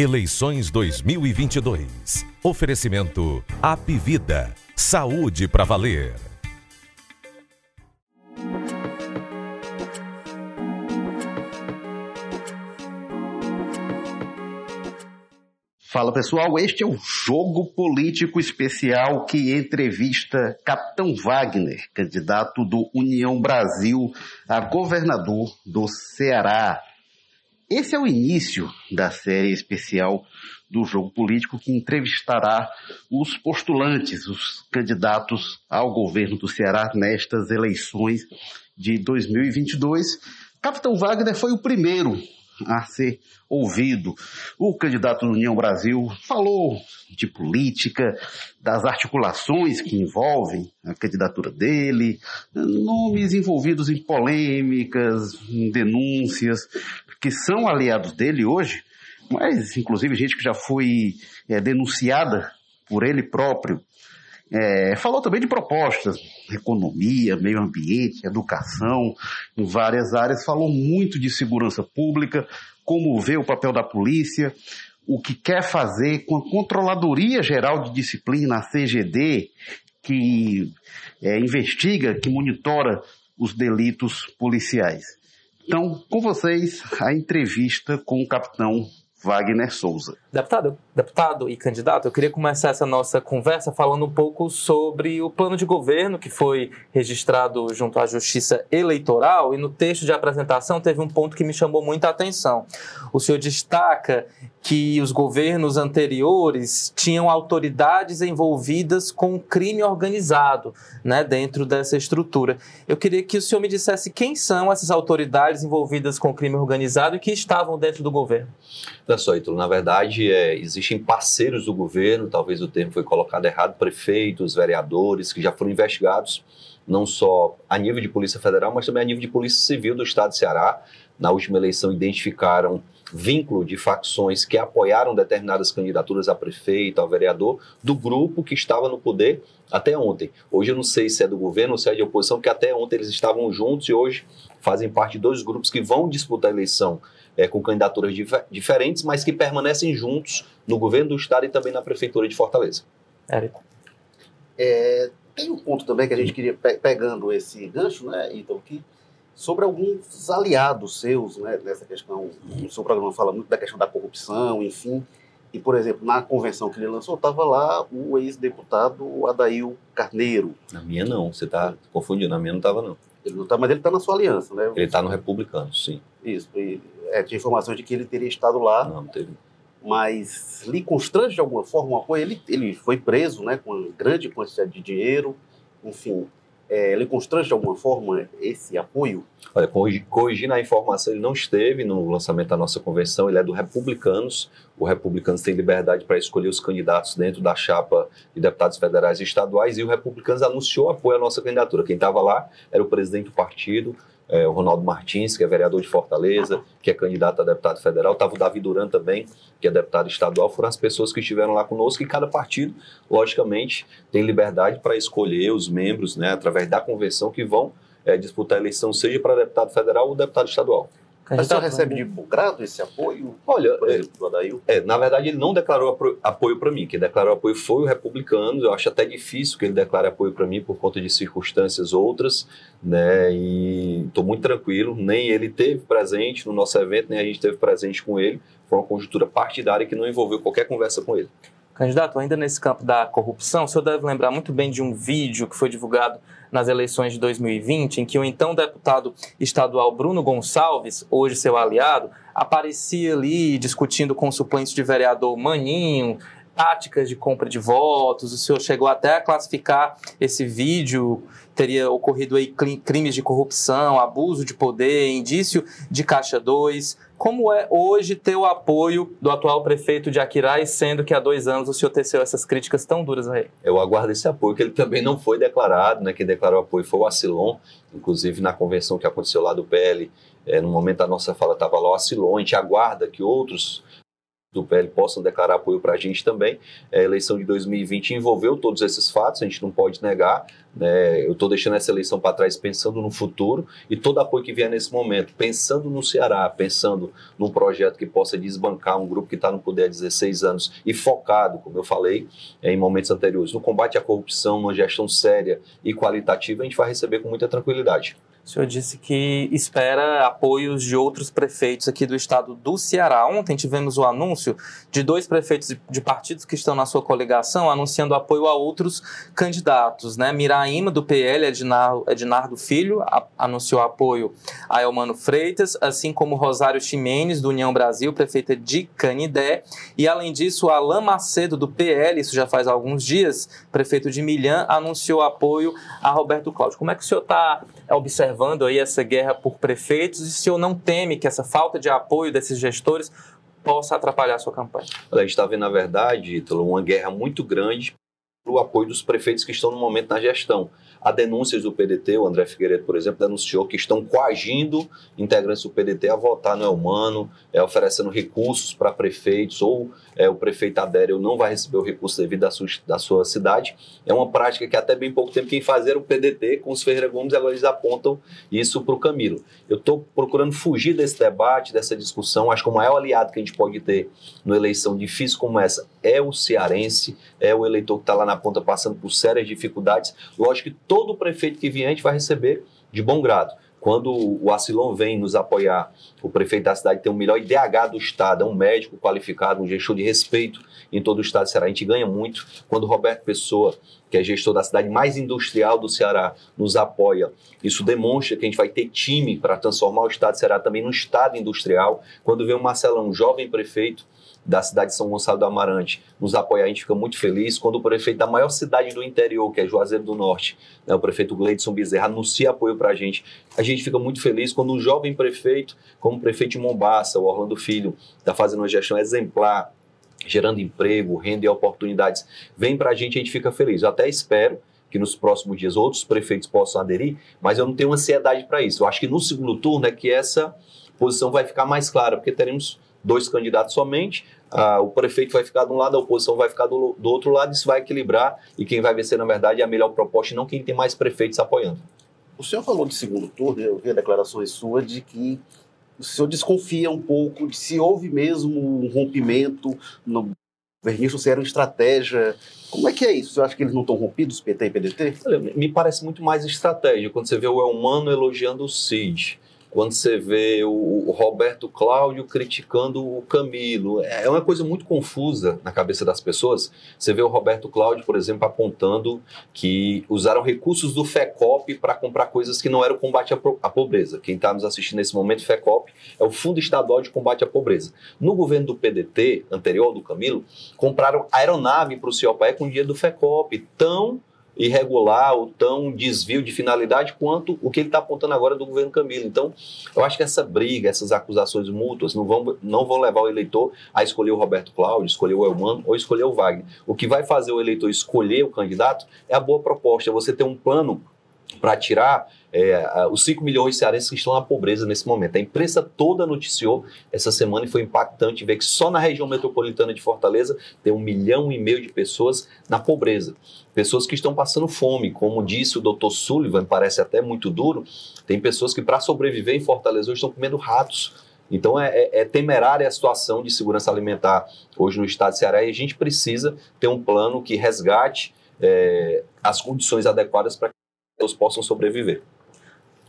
Eleições 2022. Oferecimento Apivida. Saúde para valer. Fala pessoal, este é o Jogo Político Especial que entrevista Capitão Wagner, candidato do União Brasil a governador do Ceará. Esse é o início da série especial do Jogo Político que entrevistará os postulantes, os candidatos ao governo do Ceará nestas eleições de 2022. Capitão Wagner foi o primeiro a ser ouvido. O candidato da União Brasil falou de política, das articulações que envolvem a candidatura dele, nomes envolvidos em polêmicas, em denúncias, que são aliados dele hoje, mas inclusive gente que já foi é, denunciada por ele próprio. É, falou também de propostas, economia, meio ambiente, educação, em várias áreas. Falou muito de segurança pública, como vê o papel da polícia, o que quer fazer com a Controladoria Geral de Disciplina, a CGD, que é, investiga, que monitora os delitos policiais. Então, com vocês, a entrevista com o capitão Wagner Souza. Deputado, deputado e candidato, eu queria começar essa nossa conversa falando um pouco sobre o plano de governo que foi registrado junto à Justiça Eleitoral e no texto de apresentação teve um ponto que me chamou muita atenção. O senhor destaca que os governos anteriores tinham autoridades envolvidas com crime organizado, né, dentro dessa estrutura. Eu queria que o senhor me dissesse quem são essas autoridades envolvidas com crime organizado e que estavam dentro do governo. Olha só, Ítalo, na verdade, é, existem parceiros do governo, talvez o termo foi colocado errado, prefeitos, vereadores, que já foram investigados, não só a nível de Polícia Federal, mas também a nível de Polícia Civil do Estado de Ceará. Na última eleição, identificaram vínculo de facções que apoiaram determinadas candidaturas a prefeito, a vereador, do grupo que estava no poder até ontem. Hoje eu não sei se é do governo ou se é de oposição, porque até ontem eles estavam juntos e hoje fazem parte de dois grupos que vão disputar a eleição é, com candidaturas dif diferentes, mas que permanecem juntos no governo do estado e também na prefeitura de Fortaleza. Érico. É, tem um ponto também que a gente queria, pe pegando esse gancho, né, então, que sobre alguns aliados seus, né, nessa questão, o seu programa fala muito da questão da corrupção, enfim, e, por exemplo, na convenção que ele lançou, estava lá o ex-deputado Adail Carneiro. Na minha não, você está confundindo, na minha não estava não. Ele não está, mas ele está na sua aliança, né? Ele está no Republicano, sim. Isso, e é, tinha informações de que ele teria estado lá. Não, não teve. Mas lhe constrange de alguma forma o apoio. Ele, ele foi preso né, com uma grande quantidade de dinheiro, enfim. É, ele constrange de alguma forma esse apoio? Olha, corrigindo a informação, ele não esteve no lançamento da nossa convenção, ele é do Republicanos. O Republicanos tem liberdade para escolher os candidatos dentro da chapa de deputados federais e estaduais, e o Republicanos anunciou apoio à nossa candidatura. Quem estava lá era o presidente do partido, é, o Ronaldo Martins, que é vereador de Fortaleza, que é candidato a deputado federal, estava o Davi Duran também, que é deputado estadual, foram as pessoas que estiveram lá conosco e cada partido, logicamente, tem liberdade para escolher os membros, né, através da convenção, que vão é, disputar a eleição, seja para deputado federal ou deputado estadual. Mas você recebe de bom grado esse apoio? Olha, por exemplo, é, do Adail? É, na verdade, ele não declarou apoio para mim. Quem declarou apoio foi o Republicano. Eu acho até difícil que ele declare apoio para mim por conta de circunstâncias outras, né? E estou muito tranquilo. Nem ele teve presente no nosso evento, nem a gente teve presente com ele. Foi uma conjuntura partidária que não envolveu qualquer conversa com ele. Candidato, ainda nesse campo da corrupção, o senhor deve lembrar muito bem de um vídeo que foi divulgado nas eleições de 2020, em que o então deputado estadual Bruno Gonçalves, hoje seu aliado, aparecia ali discutindo com suplentes de vereador Maninho, táticas de compra de votos. O senhor chegou até a classificar esse vídeo teria ocorrido aí crimes de corrupção, abuso de poder, indício de Caixa 2. Como é hoje ter o apoio do atual prefeito de Aquiraz, sendo que há dois anos o senhor teceu essas críticas tão duras a ele? Eu aguardo esse apoio, que ele também não foi declarado, né? Quem declarou apoio foi o Acilon, inclusive na convenção que aconteceu lá do PL, é, no momento da nossa fala estava lá o Acilon, a gente aguarda que outros do PL possam declarar apoio para a gente também. A eleição de 2020 envolveu todos esses fatos, a gente não pode negar. Né? Eu estou deixando essa eleição para trás pensando no futuro e todo apoio que vier nesse momento, pensando no Ceará, pensando num projeto que possa desbancar um grupo que está no poder há 16 anos e focado, como eu falei em momentos anteriores, no combate à corrupção, numa gestão séria e qualitativa, a gente vai receber com muita tranquilidade. O senhor disse que espera apoios de outros prefeitos aqui do estado do Ceará. Ontem tivemos o anúncio de dois prefeitos de partidos que estão na sua coligação anunciando apoio a outros candidatos. Né? Miraíma, do PL, Ednardo, Ednardo Filho, a, anunciou apoio a Elmano Freitas, assim como Rosário Ximenes, do União Brasil, prefeita de Canidé. E, além disso, Alain Macedo, do PL, isso já faz alguns dias, prefeito de Milhã, anunciou apoio a Roberto Cláudio. Como é que o senhor está observando? aí essa guerra por prefeitos e o não teme que essa falta de apoio desses gestores possa atrapalhar a sua campanha? Olha, a gente está vendo, na verdade, uma guerra muito grande o apoio dos prefeitos que estão no momento na gestão. Há denúncias do PDT, o André Figueiredo, por exemplo, denunciou que estão coagindo integrantes do PDT a votar no Elmano, é, oferecendo recursos para prefeitos, ou é, o prefeito Adério não vai receber o recurso devido à sua, da sua cidade. É uma prática que até bem pouco tempo quem fazia era o PDT com os Ferreira Gomes, agora eles apontam isso para o Camilo. Eu estou procurando fugir desse debate, dessa discussão. Acho que o maior aliado que a gente pode ter numa eleição difícil como essa é o cearense, é o eleitor que está lá na ponta passando por sérias dificuldades. Lógico que todo prefeito que vier a gente vai receber de bom grado. Quando o Acilon vem nos apoiar, o prefeito da cidade tem o melhor IDH do estado, é um médico qualificado, um gestor de respeito em todo o estado do Ceará. A gente ganha muito. Quando o Roberto Pessoa, que é gestor da cidade mais industrial do Ceará, nos apoia, isso demonstra que a gente vai ter time para transformar o estado do Ceará também num estado industrial. Quando vem o Marcelão, um jovem prefeito, da cidade de São Gonçalo do Amarante nos apoiar, a gente fica muito feliz. Quando o prefeito da maior cidade do interior, que é Juazeiro do Norte, né, o prefeito Gleidson Bezerra, anuncia apoio para a gente, a gente fica muito feliz quando um jovem prefeito, como o prefeito de Mombaça, o Orlando Filho, está fazendo uma gestão exemplar, gerando emprego, renda e oportunidades, vem para a gente, a gente fica feliz. Eu até espero que nos próximos dias outros prefeitos possam aderir, mas eu não tenho ansiedade para isso. Eu acho que no segundo turno é que essa posição vai ficar mais clara, porque teremos dois candidatos somente, ah, o prefeito vai ficar de um lado, a oposição vai ficar do, do outro lado, isso vai equilibrar e quem vai vencer, na verdade, é a melhor proposta e não quem tem mais prefeitos apoiando. O senhor falou de segundo turno, eu vi declarações suas de que o senhor desconfia um pouco de se houve mesmo um rompimento no governo, se era uma estratégia. Como é que é isso? Você acha que eles não estão rompidos, PT e PDT? Olha, me parece muito mais estratégia. Quando você vê o Elmano elogiando o Cid, quando você vê o Roberto Cláudio criticando o Camilo. É uma coisa muito confusa na cabeça das pessoas. Você vê o Roberto Cláudio, por exemplo, apontando que usaram recursos do FECOP para comprar coisas que não eram combate à pobreza. Quem está nos assistindo nesse momento, FECOP, é o Fundo Estadual de Combate à Pobreza. No governo do PDT, anterior do Camilo, compraram aeronave para o CIOPAE com dinheiro do FECOP, tão irregular ou tão desvio de finalidade quanto o que ele está apontando agora do governo Camilo. Então, eu acho que essa briga, essas acusações mútuas não vão, não vão levar o eleitor a escolher o Roberto Cláudio, escolher o Elmano ou escolher o Wagner. O que vai fazer o eleitor escolher o candidato é a boa proposta, é você ter um plano para tirar é, os 5 milhões de cearenses que estão na pobreza nesse momento. A imprensa toda noticiou essa semana e foi impactante ver que só na região metropolitana de Fortaleza tem um milhão e meio de pessoas na pobreza. Pessoas que estão passando fome, como disse o doutor Sullivan, parece até muito duro, tem pessoas que para sobreviver em Fortaleza hoje estão comendo ratos. Então é, é, é, temerária a situação de segurança alimentar hoje no estado de Ceará e a gente precisa ter um plano que resgate é, as condições adequadas para que eles possam sobreviver.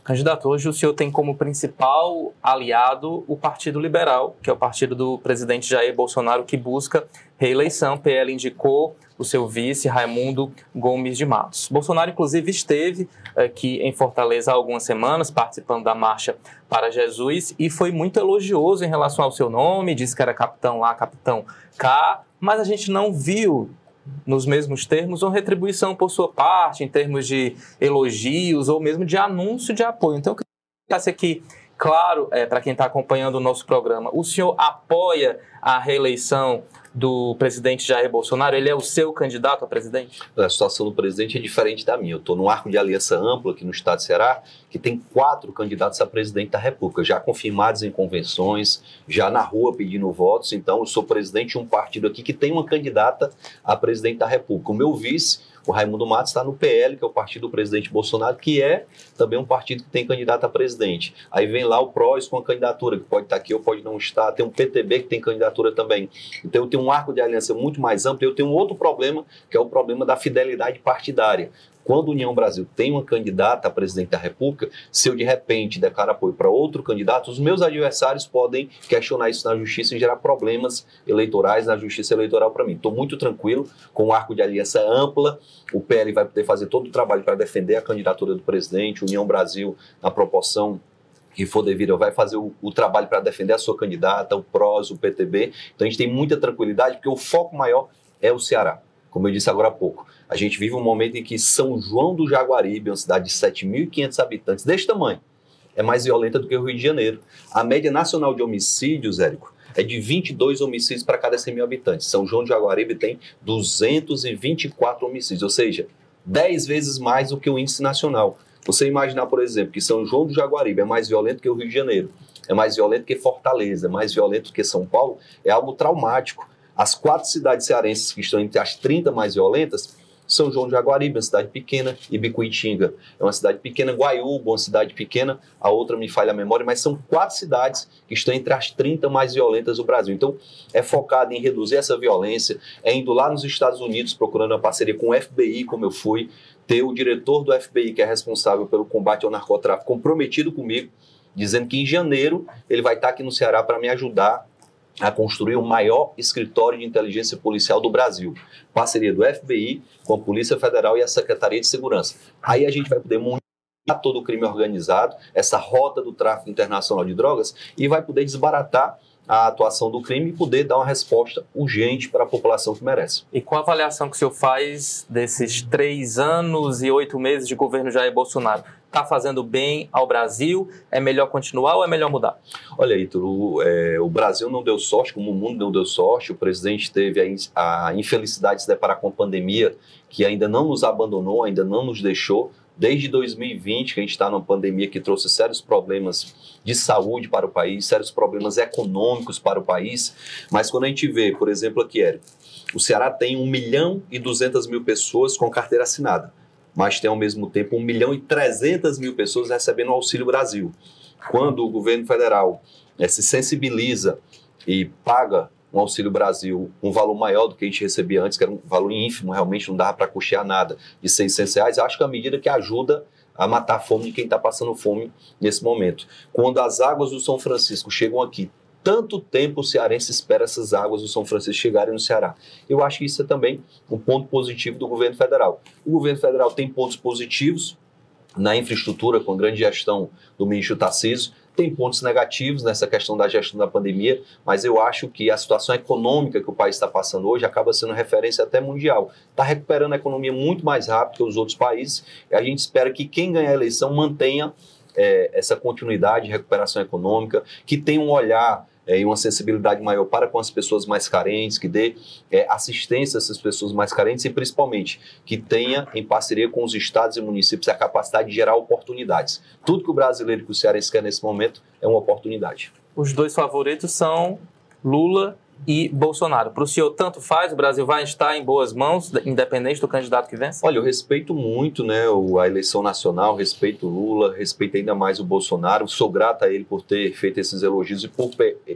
Candidato, hoje o senhor tem como principal aliado o Partido Liberal, que é o partido do presidente Jair Bolsonaro, que busca reeleição. PL indicou o seu vice, Raimundo Gomes de Matos. Bolsonaro, inclusive, esteve aqui em Fortaleza há algumas semanas, participando da Marcha para Jesus, e foi muito elogioso em relação ao seu nome, disse que era capitão lá, capitão K, mas a gente não viu nos mesmos termos, ou retribuição por sua parte, em termos de elogios ou mesmo de anúncio de apoio. Então, eu queria que aqui claro é, para quem está acompanhando o nosso programa, o senhor apoia a reeleição do presidente Jair Bolsonaro? Ele é o seu candidato a presidente? A situação do presidente é diferente da minha. Eu estou num arco de aliança ampla aqui no estado de Ceará, que tem quatro candidatos a presidente da República, já confirmados em convenções, já na rua pedindo votos. Então, eu sou presidente de um partido aqui que tem uma candidata a presidente da República. O meu vice o Raimundo Matos está no PL, que é o partido do presidente Bolsonaro, que é também um partido que tem candidato a presidente. Aí vem lá o PROS com a candidatura, que pode estar tá aqui ou pode não estar. Tem um PTB que tem candidatura também. Então eu tenho um arco de aliança muito mais amplo. Eu tenho um outro problema, que é o problema da fidelidade partidária. Quando União Brasil tem uma candidata a presidente da República, se eu de repente declaro apoio para outro candidato, os meus adversários podem questionar isso na justiça e gerar problemas eleitorais na justiça eleitoral para mim. Estou muito tranquilo, com um arco de aliança ampla, o PL vai poder fazer todo o trabalho para defender a candidatura do presidente, União Brasil, na proporção que for devido, vai fazer o, o trabalho para defender a sua candidata, o PROS, o PTB. Então a gente tem muita tranquilidade, porque o foco maior é o Ceará como eu disse agora há pouco. A gente vive um momento em que São João do Jaguaribe, uma cidade de 7.500 habitantes, deste tamanho, é mais violenta do que o Rio de Janeiro. A média nacional de homicídios, Érico, é de 22 homicídios para cada 100 mil habitantes. São João do Jaguaribe tem 224 homicídios, ou seja, 10 vezes mais do que o índice nacional. Você imaginar, por exemplo, que São João do Jaguaribe é mais violento que o Rio de Janeiro, é mais violento que Fortaleza, é mais violento que São Paulo, é algo traumático. As quatro cidades cearenses que estão entre as 30 mais violentas são João de Jaguaribe, uma cidade pequena, e Bicuitinga, é uma cidade pequena, Guaiúba, uma cidade pequena, a outra me falha a memória, mas são quatro cidades que estão entre as 30 mais violentas do Brasil. Então, é focado em reduzir essa violência, é indo lá nos Estados Unidos procurando uma parceria com o FBI, como eu fui, ter o diretor do FBI, que é responsável pelo combate ao narcotráfico, comprometido comigo, dizendo que em janeiro ele vai estar aqui no Ceará para me ajudar a construir o maior escritório de inteligência policial do Brasil. Parceria do FBI com a Polícia Federal e a Secretaria de Segurança. Aí a gente vai poder montar todo o crime organizado, essa rota do tráfico internacional de drogas e vai poder desbaratar a atuação do crime e poder dar uma resposta urgente para a população que merece. E qual a avaliação que o senhor faz desses três anos e oito meses de governo Jair Bolsonaro? Está fazendo bem ao Brasil? É melhor continuar ou é melhor mudar? Olha, Ítalo, é, o Brasil não deu sorte, como o mundo não deu sorte. O presidente teve a, a infelicidade de se deparar com a pandemia, que ainda não nos abandonou, ainda não nos deixou desde 2020, que a gente está numa pandemia que trouxe sérios problemas de saúde para o país, sérios problemas econômicos para o país. Mas quando a gente vê, por exemplo, aqui, Érico, o Ceará tem 1 milhão e 200 mil pessoas com carteira assinada, mas tem ao mesmo tempo 1 milhão e 300 mil pessoas recebendo o Auxílio Brasil. Quando o governo federal é, se sensibiliza e paga um Auxílio Brasil, um valor maior do que a gente recebia antes, que era um valor ínfimo, realmente não dava para custear nada, de 600 reais, acho que é uma medida que ajuda a matar a fome de quem está passando fome nesse momento. Quando as águas do São Francisco chegam aqui, tanto tempo o cearense espera essas águas do São Francisco chegarem no Ceará. Eu acho que isso é também um ponto positivo do governo federal. O governo federal tem pontos positivos na infraestrutura, com grande gestão do ministro Tarcísio, tem pontos negativos nessa questão da gestão da pandemia, mas eu acho que a situação econômica que o país está passando hoje acaba sendo referência até mundial. Está recuperando a economia muito mais rápido que os outros países e a gente espera que quem ganhar a eleição mantenha é, essa continuidade de recuperação econômica, que tenha um olhar é, e uma sensibilidade maior para com as pessoas mais carentes, que dê é, assistência a essas pessoas mais carentes e, principalmente, que tenha, em parceria com os estados e municípios, a capacidade de gerar oportunidades. Tudo que o brasileiro e o cearense quer nesse momento é uma oportunidade. Os dois favoritos são Lula e Bolsonaro. Para o senhor, tanto faz? O Brasil vai estar em boas mãos, independente do candidato que vence? Olha, eu respeito muito né, a eleição nacional, respeito Lula, respeito ainda mais o Bolsonaro. Sou grato a ele por ter feito esses elogios e por,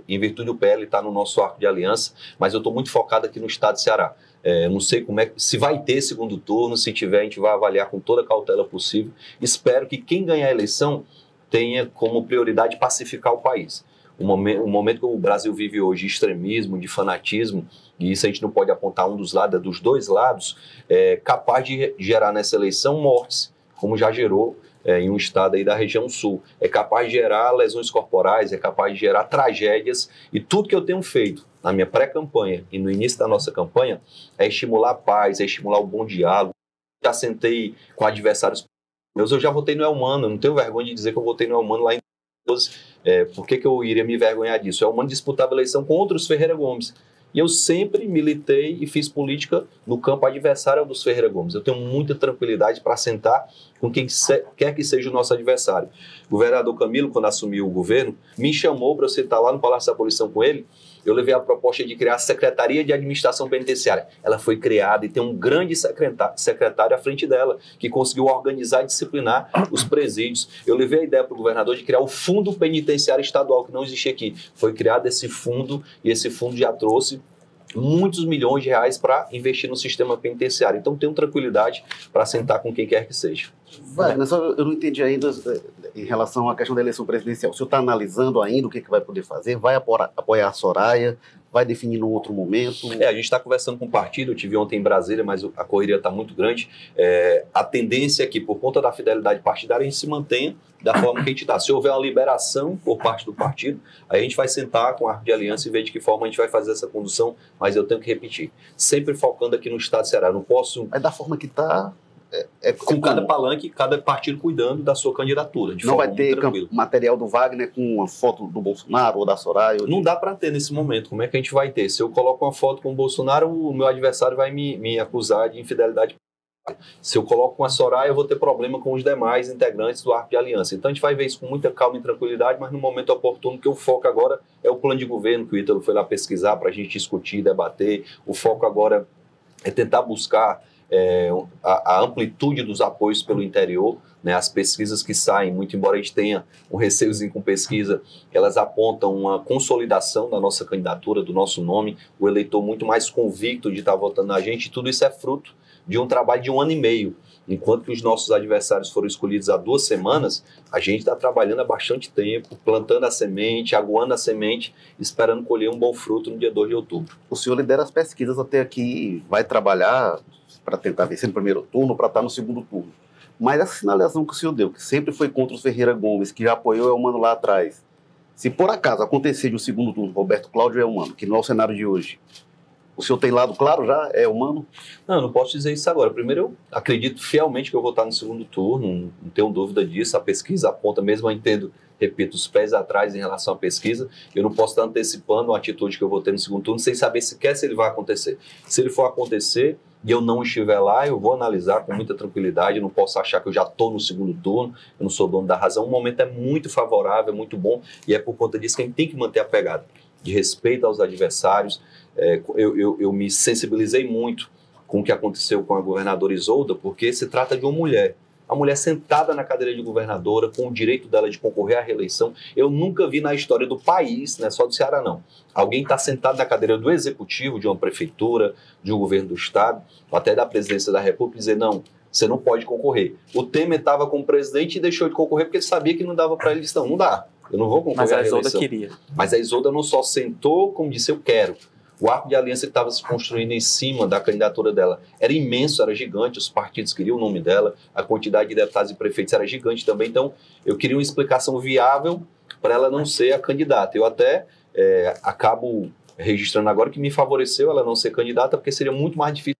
em virtude do PL estar no nosso arco de aliança, mas eu estou muito focado aqui no estado de Ceará. É, não sei como é se vai ter segundo turno, se tiver, a gente vai avaliar com toda a cautela possível. Espero que quem ganhar a eleição tenha como prioridade pacificar o país o momento, o momento que o Brasil vive hoje de extremismo, de fanatismo, e isso a gente não pode apontar um dos lados, é dos dois lados, é capaz de gerar nessa eleição mortes, como já gerou é, em um estado aí da região sul. É capaz de gerar lesões corporais, é capaz de gerar tragédias, e tudo que eu tenho feito na minha pré-campanha e no início da nossa campanha é estimular a paz, é estimular o bom diálogo. Já sentei com adversários meus, eu já votei no Elmano, não tenho vergonha de dizer que eu votei no Elmano lá em 2012 é, por que, que eu iria me envergonhar disso? É Mano disputava eleição com outros Ferreira Gomes. E eu sempre militei e fiz política no campo adversário dos Ferreira Gomes. Eu tenho muita tranquilidade para sentar com quem quer que seja o nosso adversário. O governador Camilo, quando assumiu o governo, me chamou para eu sentar lá no Palácio da Abolição com ele eu levei a proposta de criar a Secretaria de Administração Penitenciária. Ela foi criada e tem um grande secretário à frente dela, que conseguiu organizar e disciplinar os presídios. Eu levei a ideia para o governador de criar o Fundo Penitenciário Estadual, que não existia aqui. Foi criado esse fundo e esse fundo já trouxe muitos milhões de reais para investir no sistema penitenciário. Então, tenho tranquilidade para sentar com quem quer que seja. Wagner, só eu não entendi ainda eh, em relação à questão da eleição presidencial. O senhor está analisando ainda o que, que vai poder fazer? Vai apoiar a Soraya? Vai definir num outro momento? É, a gente está conversando com o partido, eu tive ontem em Brasília, mas a correria está muito grande. É, a tendência é que, por conta da fidelidade partidária, a gente se mantenha da forma que a gente está. Se houver uma liberação por parte do partido, aí a gente vai sentar com a arte de aliança e ver de que forma a gente vai fazer essa condução, mas eu tenho que repetir, sempre focando aqui no estado de Ceará. Eu não posso... Mas da forma que está, é, é, com cada palanque, cada partido cuidando da sua candidatura. não vai ter material do Wagner com uma foto do Bolsonaro ou da Soraya? Ou não dá para ter nesse momento. Como é que a gente vai ter? Se eu coloco uma foto com o Bolsonaro, o meu adversário vai me, me acusar de infidelidade. Se eu coloco com a Soraya, eu vou ter problema com os demais integrantes do Arco de Aliança. Então a gente vai ver isso com muita calma e tranquilidade, mas no momento oportuno, que o foco agora é o plano de governo que o Ítalo foi lá pesquisar para a gente discutir, debater. O foco agora é tentar buscar é, a, a, amplitude dos apoios pelo interior, né, as pesquisas que saem, muito embora a gente tenha um receiozinho com pesquisa, elas apontam uma consolidação da nossa candidatura, do nosso nome, o eleitor muito mais convicto de estar votando na gente, tudo isso é fruto de um trabalho de um ano e meio. Enquanto que os nossos adversários foram escolhidos há duas semanas, a gente está trabalhando há bastante tempo, plantando a semente, aguando a semente, esperando colher um bom fruto no dia 2 de outubro. O senhor lidera as pesquisas até aqui, vai trabalhar para tentar vencer no primeiro turno, para estar no segundo turno. Mas essa sinalização que o senhor deu, que sempre foi contra o Ferreira Gomes, que já apoiou o Elmano lá atrás, se por acaso acontecer de um segundo turno, Roberto Cláudio é humano, que não é o cenário de hoje, o senhor tem lado claro já? É humano? Não, não posso dizer isso agora. Primeiro, eu acredito fielmente que eu vou estar no segundo turno, não tenho dúvida disso. A pesquisa aponta, mesmo eu entendo, repito, os pés atrás em relação à pesquisa. Eu não posso estar antecipando a atitude que eu vou ter no segundo turno sem saber sequer se ele vai acontecer. Se ele for acontecer, e eu não estiver lá, eu vou analisar com muita tranquilidade, eu não posso achar que eu já estou no segundo turno, eu não sou dono da razão. O momento é muito favorável, é muito bom, e é por conta disso que a gente tem que manter a pegada de respeito aos adversários. É, eu, eu, eu me sensibilizei muito com o que aconteceu com a governadora Isolda, porque se trata de uma mulher a mulher sentada na cadeira de governadora, com o direito dela de concorrer à reeleição. Eu nunca vi na história do país, não é só do Ceará, não. Alguém está sentado na cadeira do executivo, de uma prefeitura, de um governo do estado, ou até da presidência da República, e dizer: não, você não pode concorrer. O Temer estava como presidente e deixou de concorrer porque ele sabia que não dava para ele. Disse: não, não dá, eu não vou concorrer Mas a Isolda queria. Mas a Isolda não só sentou, como disse: eu quero. O arco de aliança que estava se construindo em cima da candidatura dela era imenso, era gigante, os partidos queriam o nome dela, a quantidade de deputados e prefeitos era gigante também. Então, eu queria uma explicação viável para ela não ser a candidata. Eu até é, acabo registrando agora que me favoreceu ela não ser candidata, porque seria muito mais difícil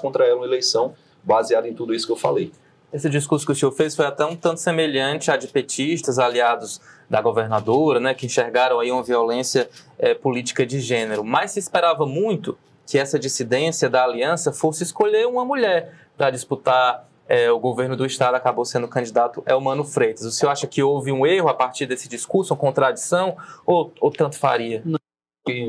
contra ela uma eleição baseada em tudo isso que eu falei. Esse discurso que o senhor fez foi até um tanto semelhante a de petistas, aliados da governadora, né, que enxergaram aí uma violência é, política de gênero. Mas se esperava muito que essa dissidência da aliança fosse escolher uma mulher para disputar é, o governo do estado acabou sendo o candidato Elmano Freitas. O senhor acha que houve um erro a partir desse discurso, uma contradição, ou, ou tanto faria? Não,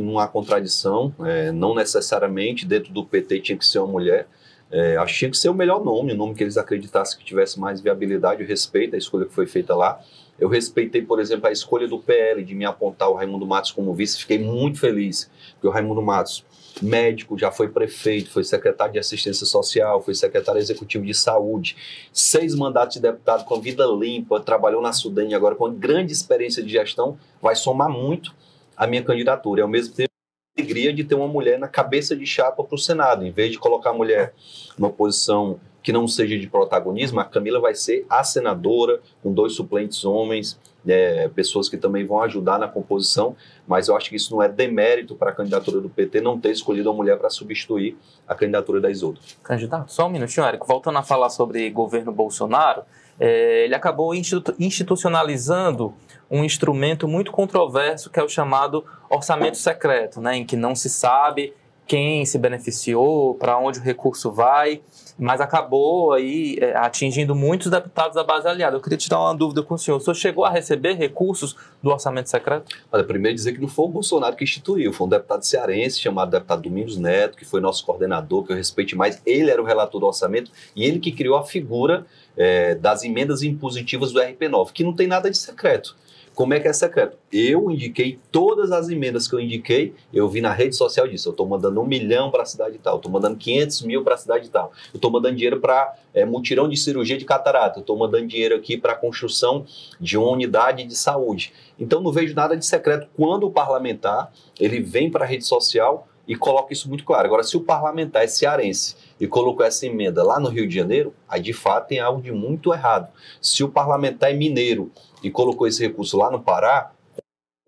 não há contradição, é, não necessariamente dentro do PT tinha que ser uma mulher. É, tinha que ser o melhor nome, o nome que eles acreditassem que tivesse mais viabilidade, o respeito à escolha que foi feita lá. Eu respeitei, por exemplo, a escolha do PL de me apontar o Raimundo Matos como vice, fiquei muito feliz, porque o Raimundo Matos, médico, já foi prefeito, foi secretário de assistência social, foi secretário executivo de saúde, seis mandatos de deputado com vida limpa, trabalhou na Sudene agora com grande experiência de gestão, vai somar muito a minha candidatura. E ao mesmo tempo, alegria de ter uma mulher na cabeça de chapa para o Senado. Em vez de colocar a mulher numa posição que não seja de protagonismo, a Camila vai ser a senadora, com dois suplentes homens, é, pessoas que também vão ajudar na composição, mas eu acho que isso não é demérito para a candidatura do PT não ter escolhido uma mulher para substituir a candidatura da Isolda. Candidato, só um minutinho, Érico. Voltando a falar sobre governo Bolsonaro, é, ele acabou institucionalizando um instrumento muito controverso que é o chamado orçamento secreto, né, em que não se sabe quem se beneficiou, para onde o recurso vai, mas acabou aí é, atingindo muitos deputados da base aliada. Eu queria tirar uma dúvida com o senhor. O senhor chegou a receber recursos do orçamento secreto? Olha, primeiro dizer que não foi o Bolsonaro que instituiu, foi um deputado cearense chamado deputado Domingos Neto, que foi nosso coordenador, que eu respeite mais. Ele era o relator do orçamento e ele que criou a figura é, das emendas impositivas do RP9, que não tem nada de secreto. Como é que é secreto? Eu indiquei todas as emendas que eu indiquei, eu vi na rede social disso. Eu estou mandando um milhão para a cidade tal, estou mandando 500 mil para a cidade tal, eu estou mandando dinheiro para é, mutirão de cirurgia de catarata, eu estou mandando dinheiro aqui para a construção de uma unidade de saúde. Então não vejo nada de secreto quando o parlamentar ele vem para a rede social e coloca isso muito claro. Agora, se o parlamentar é cearense e colocou essa emenda lá no Rio de Janeiro, aí de fato tem algo de muito errado. Se o parlamentar é mineiro e colocou esse recurso lá no Pará,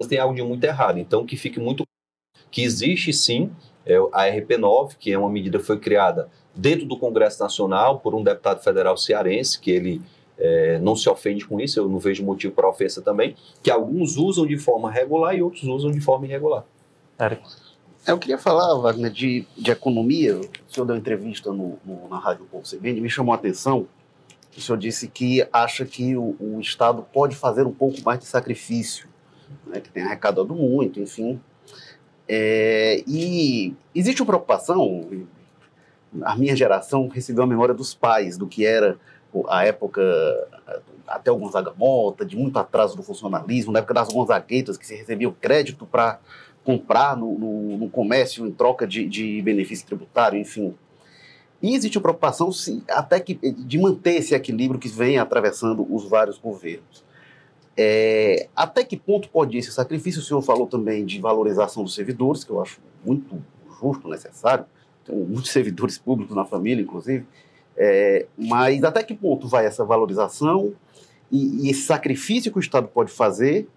tem algo de muito errado. Então, que fique muito que existe sim é, a RP9, que é uma medida que foi criada dentro do Congresso Nacional por um deputado federal cearense, que ele é, não se ofende com isso, eu não vejo motivo para ofensa também, que alguns usam de forma regular e outros usam de forma irregular. Eric. Eu queria falar, Wagner, de, de economia. O senhor deu entrevista no, no, na Rádio CBN, me chamou a atenção o senhor disse que acha que o, o Estado pode fazer um pouco mais de sacrifício, né, que tem arrecadado muito, enfim. É, e existe uma preocupação, a minha geração recebeu a memória dos pais, do que era a época até o Gonzaga Mota, de muito atraso do funcionalismo, na época das Gonzaguetas, que se recebia o crédito para comprar no, no, no, comércio em troca de, de benefício tributário, enfim. E existe a preocupação sim, até que, de manter esse equilíbrio que vem atravessando os vários governos. É, até que ponto pode ir esse sacrifício? O senhor falou também de valorização dos servidores, que eu acho muito justo, necessário. Tem muitos servidores públicos na família, inclusive. É, mas até que ponto vai essa valorização e, e, esse sacrifício que o Estado pode fazer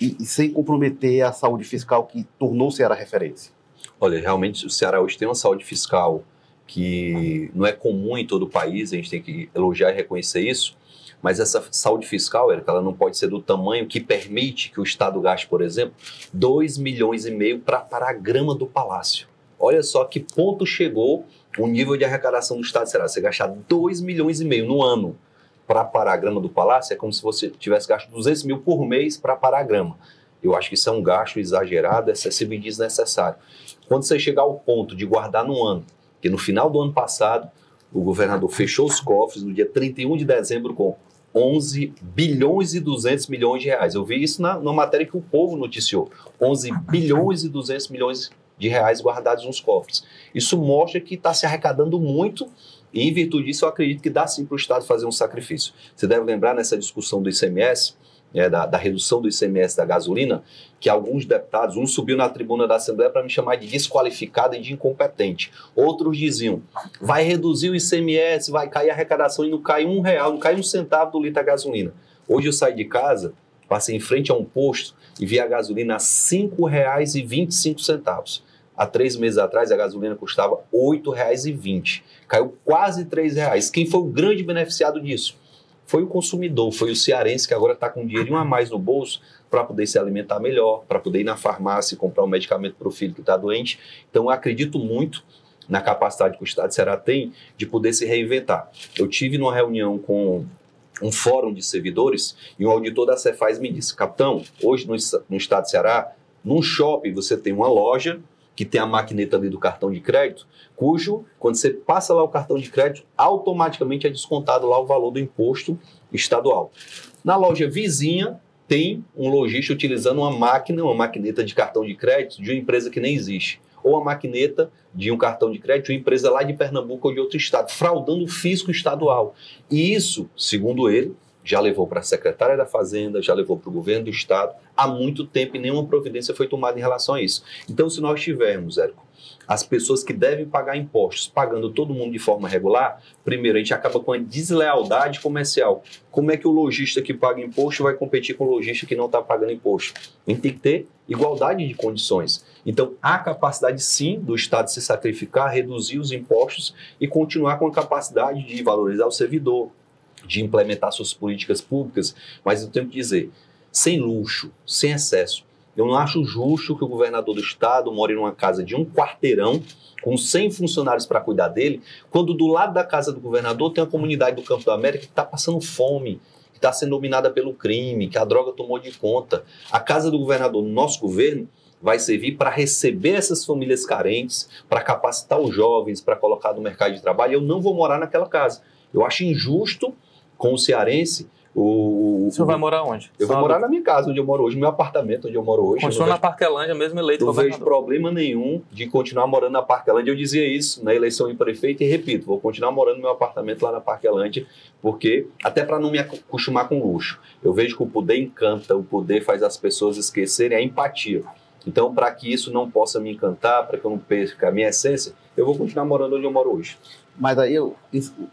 e, e sem comprometer a saúde fiscal que tornou o Ceará referência? Olha, realmente o Ceará hoje tem uma saúde fiscal que não é comum em todo o país, a gente tem que elogiar e reconhecer isso, mas essa saúde fiscal, Eric, ela não pode ser do tamanho que permite que o Estado gaste, por exemplo, 2 milhões e meio para parar a grama do palácio. Olha só que ponto chegou o nível de arrecadação do Estado será. Você gastar 2 milhões e meio no ano para parar a grama do palácio é como se você tivesse gasto 200 mil por mês para parar a grama. Eu acho que isso é um gasto exagerado, excessivo e desnecessário. Quando você chegar ao ponto de guardar no ano que no final do ano passado, o governador fechou os cofres no dia 31 de dezembro com 11 bilhões e 200 milhões de reais. Eu vi isso na, na matéria que o povo noticiou. 11 bilhões e 200 milhões de reais guardados nos cofres. Isso mostra que está se arrecadando muito e, em virtude disso, eu acredito que dá sim para o Estado fazer um sacrifício. Você deve lembrar nessa discussão do ICMS, é, da, da, redução do ICMS da gasolina, que alguns deputados, um subiu na tribuna da Assembleia para me chamar de desqualificado e de incompetente. Outros diziam, vai reduzir o ICMS, vai cair a arrecadação e não cai um real, não cai um centavo do litro da gasolina. Hoje eu saí de casa, passei em frente a um posto e vi a gasolina a R$ 5,25. Há três meses atrás, a gasolina custava R$ 8,20. Caiu quase R$ reais. Quem foi o grande beneficiado disso? foi o consumidor, foi o cearense que agora está com um dinheirinho a mais no bolso para poder se alimentar melhor, para poder ir na farmácia e comprar um medicamento para o filho que está doente. Então, eu acredito muito na capacidade que o Estado de Ceará tem de poder se reinventar. Eu tive numa reunião com um fórum de servidores e um auditor da Cefaz me disse: Capitão, hoje no, no Estado de Ceará, num shopping você tem uma loja que tem a maquineta ali do cartão de crédito, cujo, quando você passa lá o cartão de crédito, automaticamente é descontado lá o valor do imposto estadual. Na loja vizinha, tem um lojista utilizando uma máquina, uma maquineta de cartão de crédito de uma empresa que nem existe. Ou a maquineta de um cartão de crédito de uma empresa lá de Pernambuco ou de outro estado, fraudando o fisco estadual. E isso, segundo ele, já levou para a secretária da Fazenda, já levou para o governo do Estado, há muito tempo e nenhuma providência foi tomada em relação a isso. Então, se nós tivermos, Érico, as pessoas que devem pagar impostos pagando todo mundo de forma regular, primeiro, a gente acaba com a deslealdade comercial. Como é que o lojista que paga imposto vai competir com o lojista que não está pagando imposto? A gente tem que ter igualdade de condições. Então, há capacidade sim do Estado se sacrificar, reduzir os impostos e continuar com a capacidade de valorizar o servidor, de implementar suas políticas públicas, mas eu tenho que dizer, sem luxo, sem excesso. Eu não acho justo que o governador do estado more numa casa de um quarteirão com 100 funcionários para cuidar dele, quando do lado da casa do governador tem a comunidade do Campo da América que está passando fome, que está sendo dominada pelo crime, que a droga tomou de conta. A casa do governador, no nosso governo, vai servir para receber essas famílias carentes, para capacitar os jovens, para colocar no mercado de trabalho. Eu não vou morar naquela casa. Eu acho injusto com o cearense o, o senhor vai morar onde? Eu Só vou morar na minha casa, onde eu moro hoje, no meu apartamento, onde eu moro hoje. Continua na Parquelândia, mesmo eleito Não vejo problema nenhum de continuar morando na Parquelândia. Eu dizia isso na eleição em prefeito e repito, vou continuar morando no meu apartamento lá na Parquelândia, porque até para não me acostumar com luxo. Eu vejo que o poder encanta, o poder faz as pessoas esquecerem a empatia. Então, para que isso não possa me encantar, para que eu não perca a minha essência, eu vou continuar morando onde eu moro hoje. Mas aí eu,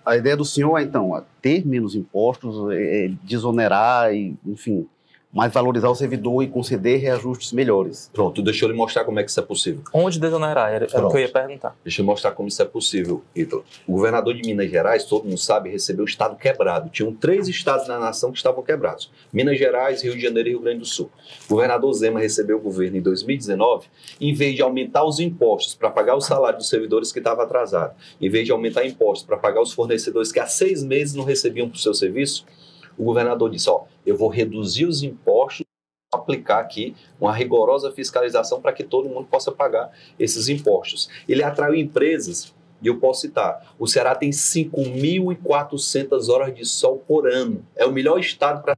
a ideia do senhor é, então, ter menos impostos, é, é desonerar, e, enfim, mas valorizar o servidor e conceder reajustes melhores. Pronto, deixa eu lhe mostrar como é que isso é possível. Onde desonerar? Era, era o que eu ia perguntar. Deixa eu mostrar como isso é possível, Ítalo. O governador de Minas Gerais, todo mundo sabe, recebeu o estado quebrado. Tinham três estados na nação que estavam quebrados: Minas Gerais, Rio de Janeiro e Rio Grande do Sul. O governador Zema recebeu o governo em 2019, em vez de aumentar os impostos para pagar o salário dos servidores que estavam atrasados, em vez de aumentar impostos para pagar os fornecedores que há seis meses não recebiam por seu serviço, o governador disse: Ó, eu vou reduzir os impostos, aplicar aqui uma rigorosa fiscalização para que todo mundo possa pagar esses impostos. Ele atraiu empresas, e eu posso citar: o Ceará tem 5.400 horas de sol por ano. É o melhor estado para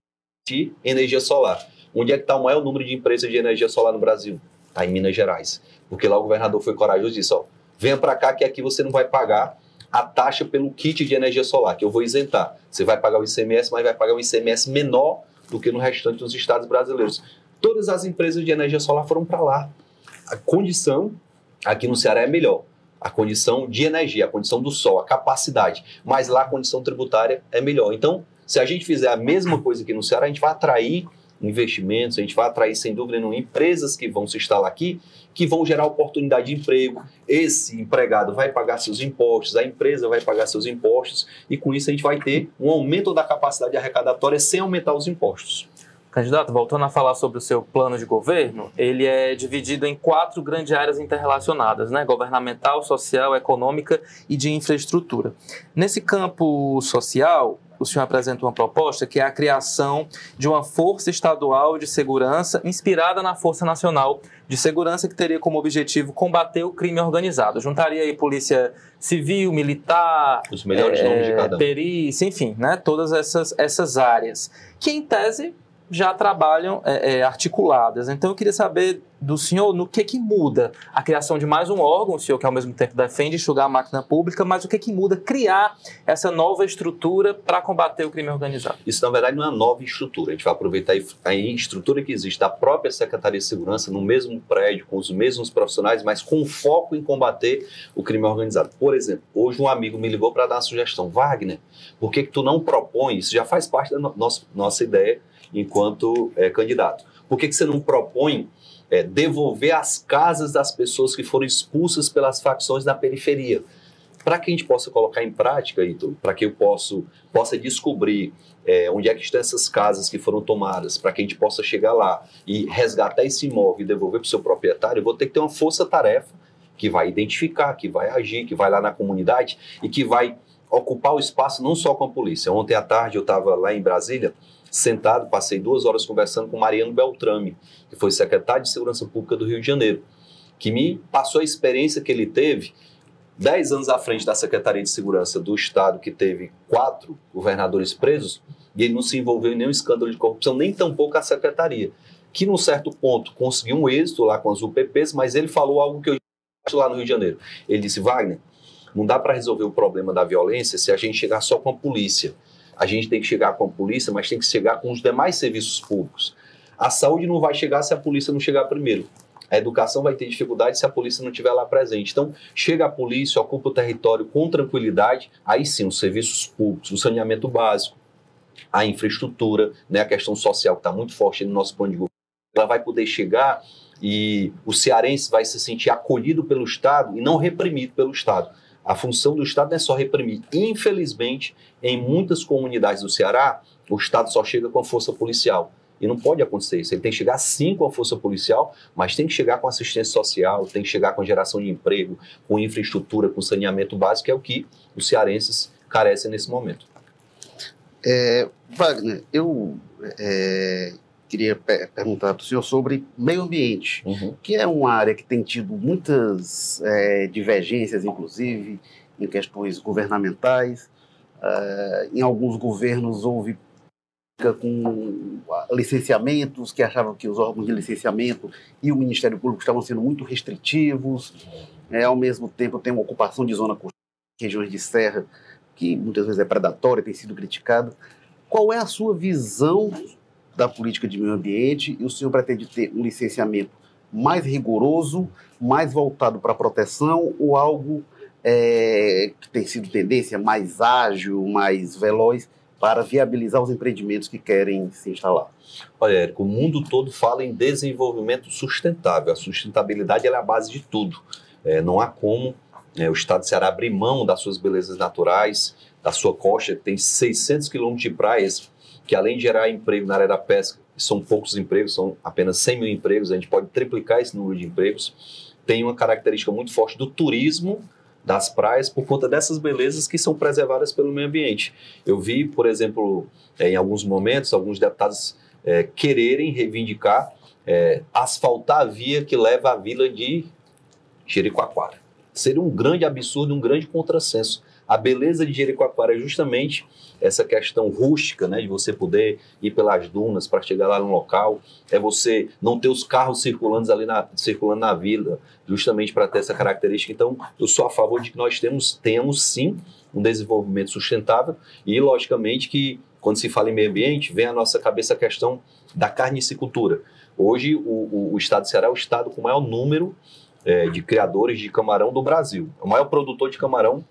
investir energia solar. Onde é que está o maior número de empresas de energia solar no Brasil? Está em Minas Gerais. Porque lá o governador foi corajoso e disse: ó, venha para cá que aqui você não vai pagar a taxa pelo kit de energia solar, que eu vou isentar. Você vai pagar o ICMS, mas vai pagar um ICMS menor do que no restante dos estados brasileiros. Todas as empresas de energia solar foram para lá. A condição aqui no Ceará é melhor. A condição de energia, a condição do sol, a capacidade. Mas lá a condição tributária é melhor. Então, se a gente fizer a mesma coisa aqui no Ceará, a gente vai atrair investimentos, a gente vai atrair, sem dúvida nenhuma, empresas que vão se instalar aqui, que vão gerar oportunidade de emprego. Esse empregado vai pagar seus impostos, a empresa vai pagar seus impostos, e com isso a gente vai ter um aumento da capacidade arrecadatória sem aumentar os impostos. Candidato, voltando a falar sobre o seu plano de governo, ele é dividido em quatro grandes áreas interrelacionadas, né? Governamental, social, econômica e de infraestrutura. Nesse campo social, o senhor apresenta uma proposta que é a criação de uma força estadual de segurança inspirada na Força Nacional de Segurança, que teria como objetivo combater o crime organizado. Juntaria aí polícia civil, militar, os melhores é, nomes de cada um. perícia, enfim, né, todas essas, essas áreas, que em tese já trabalham é, é, articuladas. Então eu queria saber do senhor no que que muda a criação de mais um órgão, o senhor que ao mesmo tempo defende enxugar a máquina pública, mas o que que muda criar essa nova estrutura para combater o crime organizado? Isso na verdade não é uma nova estrutura, a gente vai aproveitar a estrutura que existe da própria Secretaria de Segurança no mesmo prédio, com os mesmos profissionais, mas com foco em combater o crime organizado. Por exemplo, hoje um amigo me ligou para dar uma sugestão, Wagner, por que que tu não propõe, isso já faz parte da no nossa, nossa ideia enquanto é, candidato, por que que você não propõe é, devolver as casas das pessoas que foram expulsas pelas facções da periferia. Para que a gente possa colocar em prática, Ito, para que eu possa, possa descobrir é, onde é que estão essas casas que foram tomadas, para que a gente possa chegar lá e resgatar esse imóvel e devolver para o seu proprietário, eu vou ter que ter uma força-tarefa que vai identificar, que vai agir, que vai lá na comunidade e que vai ocupar o espaço não só com a polícia. Ontem à tarde eu estava lá em Brasília, sentado, passei duas horas conversando com Mariano Beltrame, que foi secretário de Segurança Pública do Rio de Janeiro, que me passou a experiência que ele teve dez anos à frente da Secretaria de Segurança do Estado, que teve quatro governadores presos, e ele não se envolveu em nenhum escândalo de corrupção, nem tampouco a Secretaria, que num certo ponto conseguiu um êxito lá com as UPPs, mas ele falou algo que eu lá no Rio de Janeiro. Ele disse, Wagner, não dá para resolver o problema da violência se a gente chegar só com a polícia. A gente tem que chegar com a polícia, mas tem que chegar com os demais serviços públicos. A saúde não vai chegar se a polícia não chegar primeiro. A educação vai ter dificuldade se a polícia não estiver lá presente. Então, chega a polícia, ocupa o território com tranquilidade, aí sim, os serviços públicos, o saneamento básico, a infraestrutura, né, a questão social que está muito forte no nosso plano de governo, ela vai poder chegar e o cearense vai se sentir acolhido pelo Estado e não reprimido pelo Estado. A função do Estado não é só reprimir. Infelizmente, em muitas comunidades do Ceará, o Estado só chega com a força policial. E não pode acontecer isso. Ele tem que chegar sim com a força policial, mas tem que chegar com assistência social, tem que chegar com geração de emprego, com infraestrutura, com saneamento básico, que é o que os cearenses carecem nesse momento. É, Wagner, eu é, queria perguntar para o senhor sobre meio ambiente, uhum. que é uma área que tem tido muitas é, divergências, inclusive, em questões governamentais. Uh, em alguns governos houve com licenciamentos, que achavam que os órgãos de licenciamento e o Ministério Público estavam sendo muito restritivos. É, ao mesmo tempo, tem uma ocupação de zona regiões de serra, que muitas vezes é predatória, tem sido criticada. Qual é a sua visão da política de meio ambiente e o senhor pretende ter um licenciamento mais rigoroso, mais voltado para a proteção ou algo é, que tem sido tendência mais ágil, mais veloz para viabilizar os empreendimentos que querem se instalar? Olha, Érico, o mundo todo fala em desenvolvimento sustentável. A sustentabilidade é a base de tudo. É, não há como é, o estado de Ceará abrir mão das suas belezas naturais, da sua costa, que tem 600 quilômetros de praias, que além de gerar emprego na área da pesca, são poucos empregos, são apenas 100 mil empregos, a gente pode triplicar esse número de empregos, tem uma característica muito forte do turismo das praias por conta dessas belezas que são preservadas pelo meio ambiente. Eu vi, por exemplo, é, em alguns momentos, alguns deputados é, quererem reivindicar é, asfaltar a via que leva à vila de Jericoacoara. Seria um grande absurdo, um grande contrassenso. A beleza de Jericoacoara é justamente essa questão rústica, né, de você poder ir pelas dunas para chegar lá no local, é você não ter os carros circulando ali na, circulando na vila, justamente para ter essa característica. Então, eu sou a favor de que nós temos, tenhamos sim um desenvolvimento sustentável e, logicamente, que quando se fala em meio ambiente, vem à nossa cabeça a questão da carnicicultura. Hoje, o, o, o estado de Ceará é o estado com o maior número é, de criadores de camarão do Brasil. É o maior produtor de camarão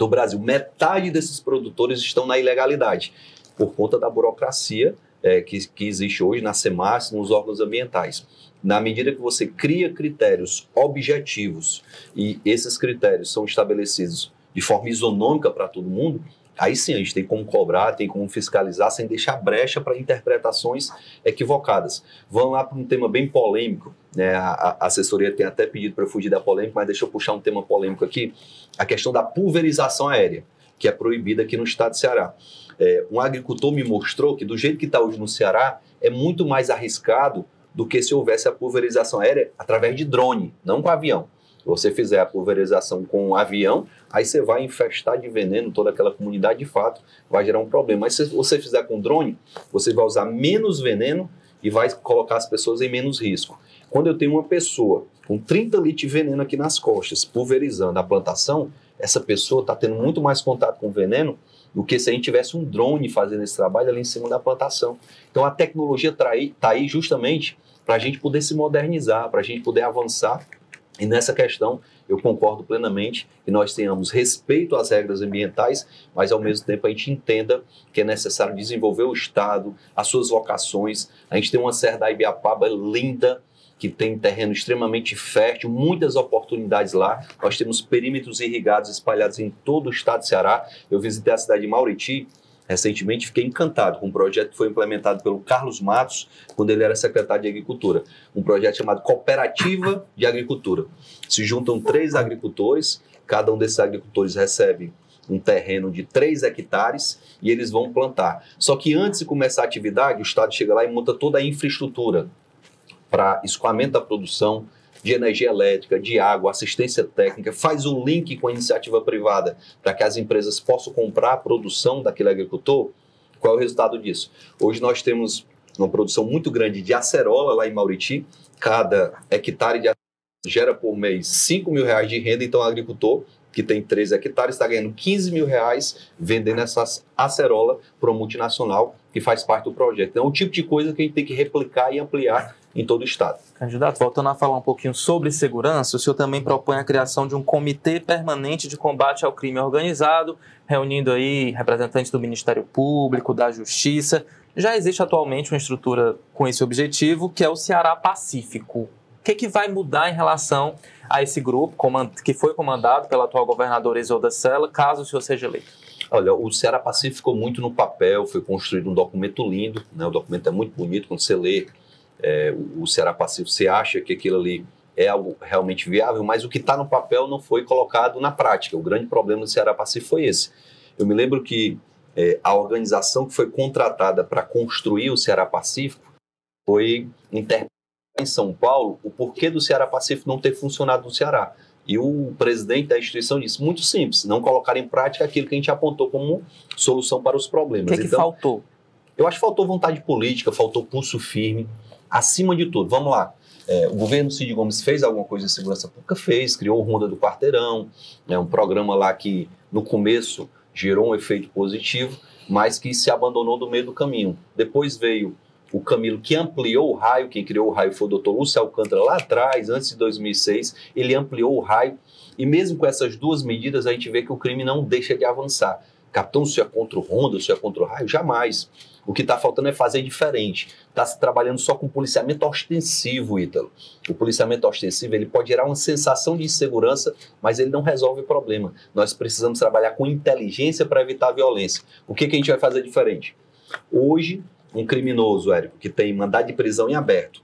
do Brasil. Metade desses produtores estão na ilegalidade, por conta da burocracia é, que, que existe hoje na SEMAS, nos órgãos ambientais. Na medida que você cria critérios objetivos e esses critérios são estabelecidos de forma isonômica para todo mundo, Aí sim, a gente tem como cobrar, tem como fiscalizar, sem deixar brecha para interpretações equivocadas. Vamos lá para um tema bem polêmico. Né? A, a assessoria tem até pedido para fugir da polêmica, mas deixa eu puxar um tema polêmico aqui: a questão da pulverização aérea, que é proibida aqui no estado de Ceará. É, um agricultor me mostrou que, do jeito que está hoje no Ceará, é muito mais arriscado do que se houvesse a pulverização aérea através de drone, não com avião você fizer a pulverização com um avião, aí você vai infestar de veneno toda aquela comunidade, de fato, vai gerar um problema. Mas se você fizer com drone, você vai usar menos veneno e vai colocar as pessoas em menos risco. Quando eu tenho uma pessoa com 30 litros de veneno aqui nas costas, pulverizando a plantação, essa pessoa está tendo muito mais contato com o veneno do que se a gente tivesse um drone fazendo esse trabalho ali em cima da plantação. Então a tecnologia está aí, tá aí justamente para a gente poder se modernizar, para a gente poder avançar e nessa questão, eu concordo plenamente que nós tenhamos respeito às regras ambientais, mas ao mesmo tempo a gente entenda que é necessário desenvolver o Estado, as suas vocações. A gente tem uma serra da Ibiapaba linda, que tem terreno extremamente fértil, muitas oportunidades lá. Nós temos perímetros irrigados espalhados em todo o estado de Ceará. Eu visitei a cidade de Mauriti, recentemente, fiquei encantado com um projeto que foi implementado pelo Carlos Matos, quando ele era secretário de Agricultura. Um projeto chamado Cooperativa de Agricultura. Se juntam três agricultores, cada um desses agricultores recebe um terreno de 3 hectares e eles vão plantar. Só que antes de começar a atividade, o Estado chega lá e monta toda a infraestrutura para escoamento da produção, de energia elétrica, de água, assistência técnica, faz o link com a iniciativa privada para que as empresas possam comprar a produção daquele agricultor. Qual é o resultado disso? Hoje nós temos uma produção muito grande de acerola lá em Mauriti, cada hectare de acerola gera por mês 5 mil reais de renda, então o agricultor que tem 3 hectares está ganhando 15 mil reais vendendo essas acerola para uma multinacional que faz parte do projeto. Então, é o tipo de coisa que a gente tem que replicar e ampliar em todo o Estado. Candidato, voltando a falar um pouquinho sobre segurança, o senhor também propõe a criação de um comitê permanente de combate ao crime organizado, reunindo aí representantes do Ministério Público, da Justiça. Já existe atualmente uma estrutura com esse objetivo, que é o Ceará Pacífico. O que, que vai mudar em relação a esse grupo que foi comandado pela atual governadora Isolda Sela, caso o senhor seja eleito? Olha, o Ceará Pacífico ficou muito no papel, foi construído um documento lindo, né? o documento é muito bonito, quando você lê é, o Ceará Pacífico, você acha que aquilo ali é algo realmente viável, mas o que está no papel não foi colocado na prática. O grande problema do Ceará Pacífico foi esse. Eu me lembro que é, a organização que foi contratada para construir o Ceará Pacífico foi interpretada em São Paulo o porquê do Ceará Pacífico não ter funcionado no Ceará. E o presidente da instituição disse muito simples: não colocar em prática aquilo que a gente apontou como solução para os problemas. O que, é que então, faltou? Eu acho que faltou vontade política, faltou pulso firme. Acima de tudo, vamos lá. É, o governo Cid Gomes fez alguma coisa de segurança pública? Fez, criou o Ronda do Quarteirão, é um programa lá que no começo gerou um efeito positivo, mas que se abandonou do meio do caminho. Depois veio o Camilo, que ampliou o raio, quem criou o raio foi o doutor Lúcio Alcântara lá atrás, antes de 2006, ele ampliou o raio, e mesmo com essas duas medidas, a gente vê que o crime não deixa de avançar. Capitão, se é contra o Ronda, se é contra o raio, jamais. O que está faltando é fazer diferente. Está se trabalhando só com policiamento ostensivo, Ítalo. O policiamento ostensivo ele pode gerar uma sensação de insegurança, mas ele não resolve o problema. Nós precisamos trabalhar com inteligência para evitar a violência. O que, que a gente vai fazer diferente? Hoje, um criminoso, Érico, que tem mandado de prisão em aberto,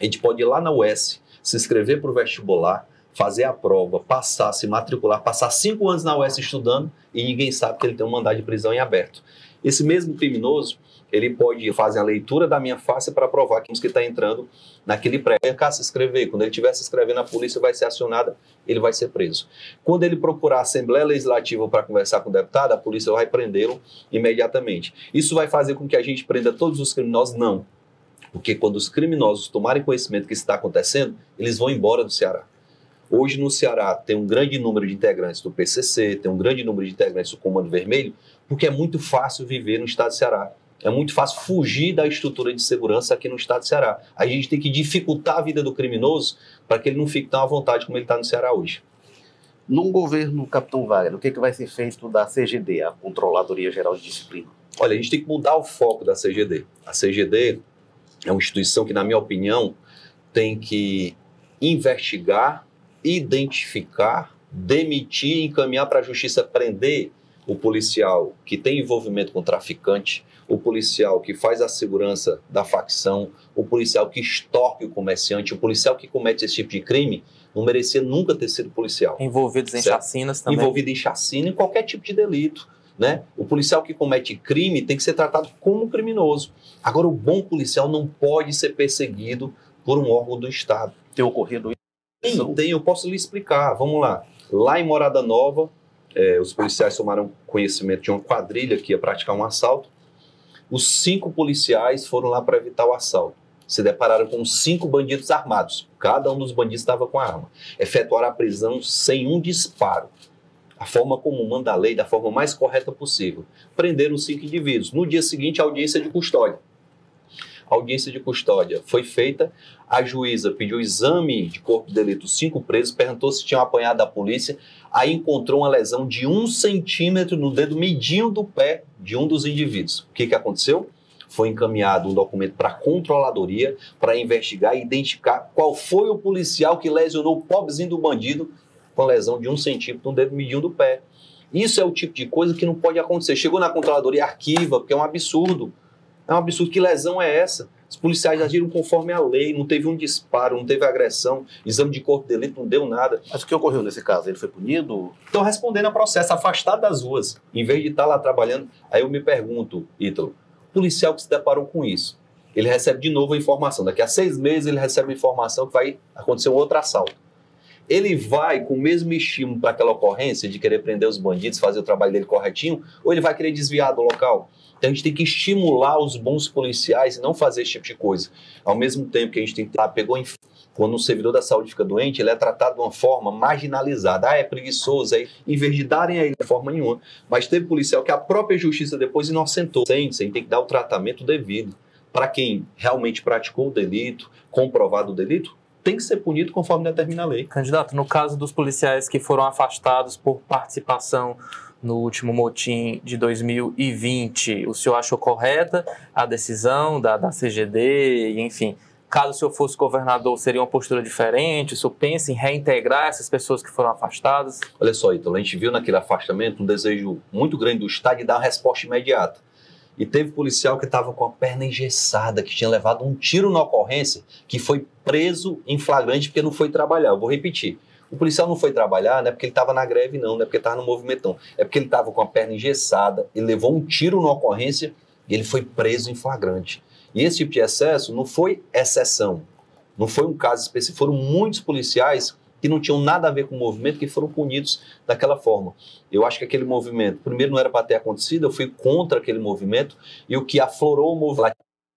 a gente pode ir lá na UES, se inscrever para o vestibular, fazer a prova, passar, se matricular, passar cinco anos na UES estudando e ninguém sabe que ele tem um mandado de prisão em aberto. Esse mesmo criminoso, ele pode fazer a leitura da minha face para provar que está entrando naquele prédio. Cá se inscrever. Quando ele estiver se inscrevendo, a polícia vai ser acionada, ele vai ser preso. Quando ele procurar a Assembleia Legislativa para conversar com o deputado, a polícia vai prendê-lo imediatamente. Isso vai fazer com que a gente prenda todos os criminosos? Não. Porque quando os criminosos tomarem conhecimento que isso está acontecendo, eles vão embora do Ceará. Hoje no Ceará tem um grande número de integrantes do PCC, tem um grande número de integrantes do Comando Vermelho, porque é muito fácil viver no estado de Ceará. É muito fácil fugir da estrutura de segurança aqui no estado de Ceará. A gente tem que dificultar a vida do criminoso para que ele não fique tão à vontade como ele está no Ceará hoje. No governo Capitão Wagner, o que, é que vai ser feito da CGD, a Controladoria Geral de Disciplina? Olha, a gente tem que mudar o foco da CGD. A CGD é uma instituição que, na minha opinião, tem que investigar, identificar, demitir, encaminhar para a justiça prender o policial que tem envolvimento com traficante, o policial que faz a segurança da facção, o policial que extorque o comerciante, o policial que comete esse tipo de crime, não merecia nunca ter sido policial. Envolvidos em certo? chacinas também. Envolvido em chacina, em qualquer tipo de delito. Né? O policial que comete crime tem que ser tratado como criminoso. Agora, o bom policial não pode ser perseguido por um órgão do Estado. Tem ocorrido? Tem, tem, eu posso lhe explicar. Vamos lá. Lá em Morada Nova, é, os policiais tomaram conhecimento de uma quadrilha que ia praticar um assalto. Os cinco policiais foram lá para evitar o assalto. Se depararam com cinco bandidos armados. Cada um dos bandidos estava com a arma. Efetuaram a prisão sem um disparo. A forma comum manda a lei, da forma mais correta possível. Prenderam os cinco indivíduos. No dia seguinte, audiência de custódia. A audiência de custódia foi feita. A juíza pediu exame de corpo de delito, cinco presos, perguntou se tinham apanhado da polícia. Aí encontrou uma lesão de um centímetro no dedo medinho do pé de um dos indivíduos. O que, que aconteceu? Foi encaminhado um documento para a controladoria para investigar e identificar qual foi o policial que lesionou o pobrezinho do bandido com lesão de um centímetro no dedo medinho do pé. Isso é o tipo de coisa que não pode acontecer. Chegou na controladoria, arquiva, porque é um absurdo. É um absurdo. Que lesão é essa? Os policiais agiram conforme a lei, não teve um disparo, não teve agressão, exame de corpo de delito não deu nada. Mas o que ocorreu nesse caso? Ele foi punido? Estão respondendo a processo, afastado das ruas, em vez de estar lá trabalhando. Aí eu me pergunto, Ítalo, o policial que se deparou com isso, ele recebe de novo a informação. Daqui a seis meses ele recebe a informação que vai acontecer um outro assalto. Ele vai com o mesmo estímulo para aquela ocorrência de querer prender os bandidos, fazer o trabalho dele corretinho, ou ele vai querer desviar do local? Então a gente tem que estimular os bons policiais e não fazer esse tipo de coisa. Ao mesmo tempo que a gente tem que pegou quando um servidor da saúde fica doente, ele é tratado de uma forma marginalizada. Ah, é preguiçoso, aí, em vez de darem a ele de forma nenhuma. Mas teve policial que a própria justiça depois inocentou. A gente tem que dar o tratamento devido. Para quem realmente praticou o delito, comprovado o delito, tem que ser punido conforme determina a lei. Candidato, no caso dos policiais que foram afastados por participação no último motim de 2020. O senhor achou correta a decisão da, da CGD, enfim, caso o senhor fosse governador, seria uma postura diferente? O senhor pensa em reintegrar essas pessoas que foram afastadas? Olha só, Ítalo, a gente viu naquele afastamento um desejo muito grande do Estado de dar uma resposta imediata. E teve policial que estava com a perna engessada, que tinha levado um tiro na ocorrência, que foi preso em flagrante porque não foi trabalhar. Eu vou repetir. O policial não foi trabalhar, não é porque ele estava na greve, não, não é porque estava no movimentão. É porque ele estava com a perna engessada, ele levou um tiro na ocorrência e ele foi preso em flagrante. E esse tipo de excesso não foi exceção, não foi um caso específico, foram muitos policiais que não tinham nada a ver com o movimento que foram punidos daquela forma. Eu acho que aquele movimento, primeiro, não era para ter acontecido, eu fui contra aquele movimento e o que aflorou o movimento.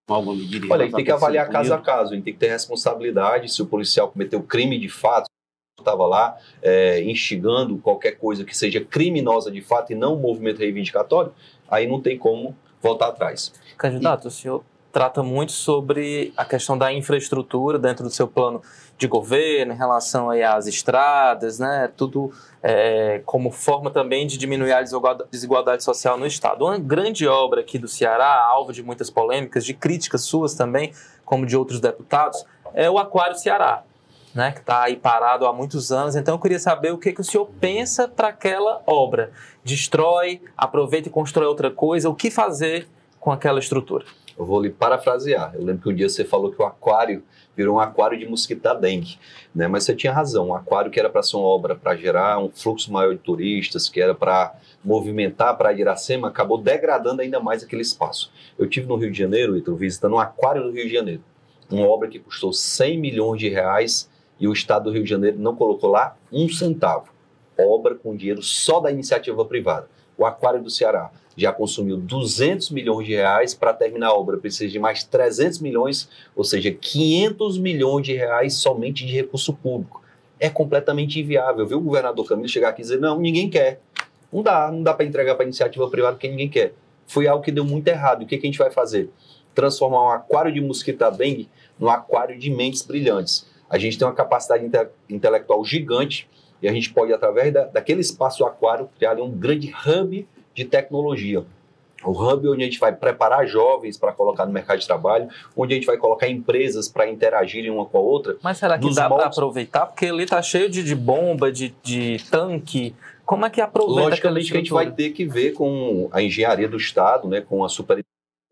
Olha, a gente tem que avaliar caso a caso, a gente tem que ter responsabilidade se o policial cometeu crime de fato, estava lá é, instigando qualquer coisa que seja criminosa de fato e não um movimento reivindicatório, aí não tem como voltar atrás. Candidato, e... o senhor trata muito sobre a questão da infraestrutura dentro do seu plano de governo, em relação aí às estradas, né? Tudo é, como forma também de diminuir a desigualdade social no Estado. Uma grande obra aqui do Ceará, alvo de muitas polêmicas, de críticas suas também, como de outros deputados, é o Aquário Ceará. Né, que está aí parado há muitos anos. Então eu queria saber o que, que o senhor pensa para aquela obra. Destrói, aproveita e constrói outra coisa. O que fazer com aquela estrutura? Eu vou lhe parafrasear. Eu lembro que um dia você falou que o aquário virou um aquário de mosquita dengue, né? Mas você tinha razão. Um aquário que era para ser uma obra para gerar um fluxo maior de turistas, que era para movimentar para Iracema, acabou degradando ainda mais aquele espaço. Eu tive no Rio de Janeiro, Ítalo, visitando um aquário do Rio de Janeiro, uma obra que custou 100 milhões de reais e o Estado do Rio de Janeiro não colocou lá um centavo. Obra com dinheiro só da iniciativa privada. O Aquário do Ceará já consumiu 200 milhões de reais para terminar a obra, precisa de mais 300 milhões, ou seja, 500 milhões de reais somente de recurso público. É completamente inviável, viu o governador Camilo chegar aqui e dizer, não, ninguém quer. Não dá, não dá para entregar para iniciativa privada porque ninguém quer. Foi algo que deu muito errado. O que, que a gente vai fazer? Transformar um aquário de mosquita dengue num aquário de mentes brilhantes. A gente tem uma capacidade inte intelectual gigante e a gente pode, através da, daquele espaço aquário, criar um grande hub de tecnologia. O hub onde a gente vai preparar jovens para colocar no mercado de trabalho, onde a gente vai colocar empresas para interagirem uma com a outra. Mas será que dá moldes... para aproveitar? Porque ali está cheio de, de bomba, de, de tanque. Como é que aproveita Logicamente que a gente vai ter que ver com a engenharia do Estado, né, com a super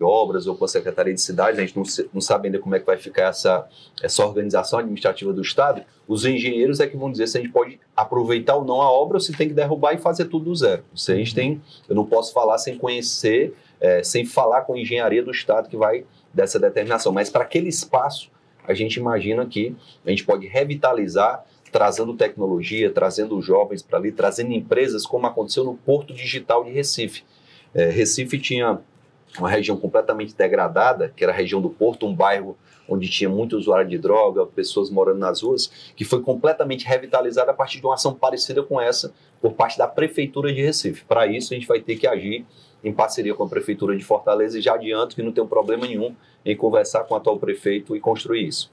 obras ou com a Secretaria de Cidades, a gente não, não sabe ainda como é que vai ficar essa, essa organização administrativa do Estado, os engenheiros é que vão dizer se a gente pode aproveitar ou não a obra ou se tem que derrubar e fazer tudo do zero. A gente tem, eu não posso falar sem conhecer, é, sem falar com a engenharia do Estado que vai dessa determinação, mas para aquele espaço, a gente imagina que a gente pode revitalizar trazendo tecnologia, trazendo jovens para ali, trazendo empresas, como aconteceu no Porto Digital de Recife. É, Recife tinha uma região completamente degradada, que era a região do Porto, um bairro onde tinha muito usuário de droga, pessoas morando nas ruas, que foi completamente revitalizada a partir de uma ação parecida com essa por parte da Prefeitura de Recife. Para isso, a gente vai ter que agir em parceria com a Prefeitura de Fortaleza e já adianto que não tem um problema nenhum em conversar com o atual prefeito e construir isso.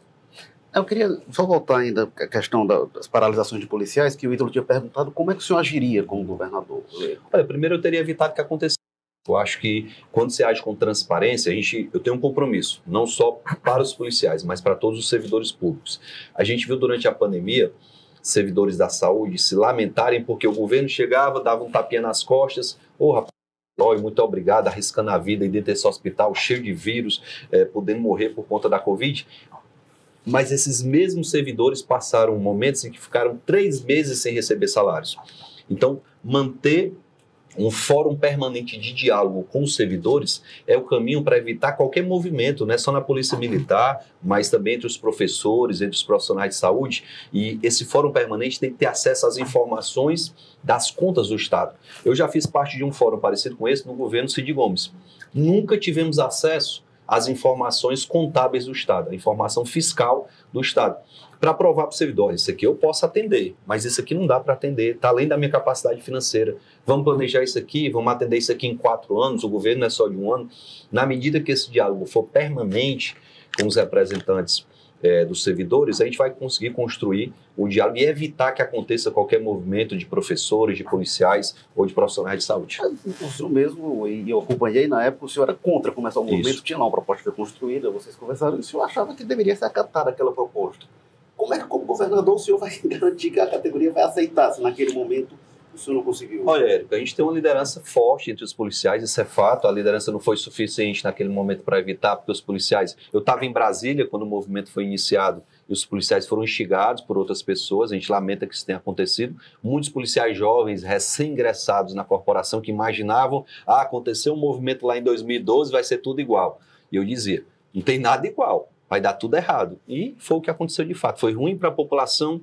Eu queria só voltar ainda à questão das paralisações de policiais, que o Ítalo tinha perguntado como é que o senhor agiria como governador? Olha, primeiro eu teria evitado que acontecesse eu acho que quando você age com transparência, a gente, eu tenho um compromisso, não só para os policiais, mas para todos os servidores públicos. A gente viu durante a pandemia servidores da saúde se lamentarem porque o governo chegava, dava um tapinha nas costas, ô oh, rapaz, muito obrigado, arriscando a vida e dentro desse hospital cheio de vírus, é, podendo morrer por conta da Covid. Mas esses mesmos servidores passaram momentos em que ficaram três meses sem receber salários. Então, manter um fórum permanente de diálogo com os servidores é o caminho para evitar qualquer movimento, não é só na polícia militar, mas também entre os professores, entre os profissionais de saúde. E esse fórum permanente tem que ter acesso às informações das contas do Estado. Eu já fiz parte de um fórum parecido com esse no governo Cid Gomes. Nunca tivemos acesso às informações contábeis do Estado, a informação fiscal do Estado para provar para o servidor, isso aqui eu posso atender, mas isso aqui não dá para atender, está além da minha capacidade financeira. Vamos planejar isso aqui, vamos atender isso aqui em quatro anos, o governo não é só de um ano. Na medida que esse diálogo for permanente com os representantes é, dos servidores, a gente vai conseguir construir o diálogo e evitar que aconteça qualquer movimento de professores, de policiais ou de profissionais de saúde. O senhor mesmo, e eu acompanhei na época, o senhor era contra começar o movimento, Isso. tinha lá uma proposta que foi construída, vocês conversaram, e o senhor achava que deveria ser acatada aquela proposta. Como é que, como governador, o senhor vai garantir que a categoria vai aceitar se naquele momento não conseguiu? Olha, Érico, a gente tem uma liderança forte entre os policiais, isso é fato. A liderança não foi suficiente naquele momento para evitar, porque os policiais. Eu estava em Brasília quando o movimento foi iniciado e os policiais foram instigados por outras pessoas. A gente lamenta que isso tenha acontecido. Muitos policiais jovens, recém-ingressados na corporação, que imaginavam: ah, aconteceu um movimento lá em 2012, vai ser tudo igual. E eu dizia: não tem nada igual vai dar tudo errado. E foi o que aconteceu de fato. Foi ruim para a população,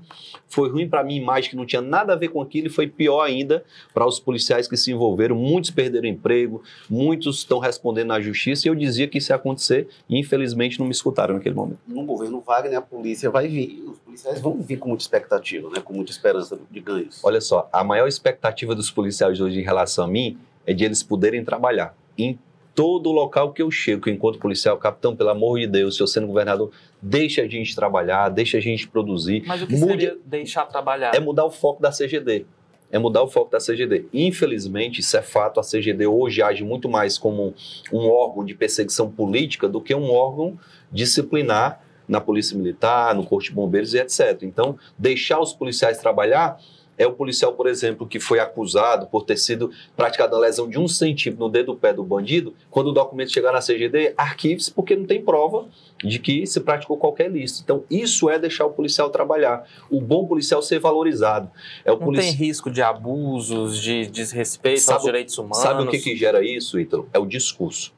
foi ruim para a minha imagem, que não tinha nada a ver com aquilo, e foi pior ainda para os policiais que se envolveram. Muitos perderam emprego, muitos estão respondendo na justiça, e eu dizia que isso ia acontecer, e infelizmente não me escutaram naquele momento. No governo Wagner, a polícia vai vir, os policiais vão vir com muita expectativa, né, com muita esperança de ganhos. Olha só, a maior expectativa dos policiais hoje em relação a mim é de eles poderem trabalhar. Em todo local que eu chego, que eu encontro policial, capitão, pelo amor de Deus, se eu sendo governador, deixa a gente trabalhar, deixa a gente produzir. Mas o que Mude... seria deixar trabalhar? É mudar o foco da CGD. É mudar o foco da CGD. Infelizmente, isso é fato, a CGD hoje age muito mais como um órgão de perseguição política do que um órgão disciplinar na Polícia Militar, no Corpo de Bombeiros e etc. Então, deixar os policiais trabalhar é o policial, por exemplo, que foi acusado por ter sido praticada uma lesão de um centímetro no dedo do pé do bandido, quando o documento chegar na CGD, arquive-se porque não tem prova de que se praticou qualquer ilícito. Então, isso é deixar o policial trabalhar. O bom policial ser valorizado. É o não tem risco de abusos, de desrespeito sabe, aos direitos humanos? Sabe o que, que gera isso, Ítalo? É o discurso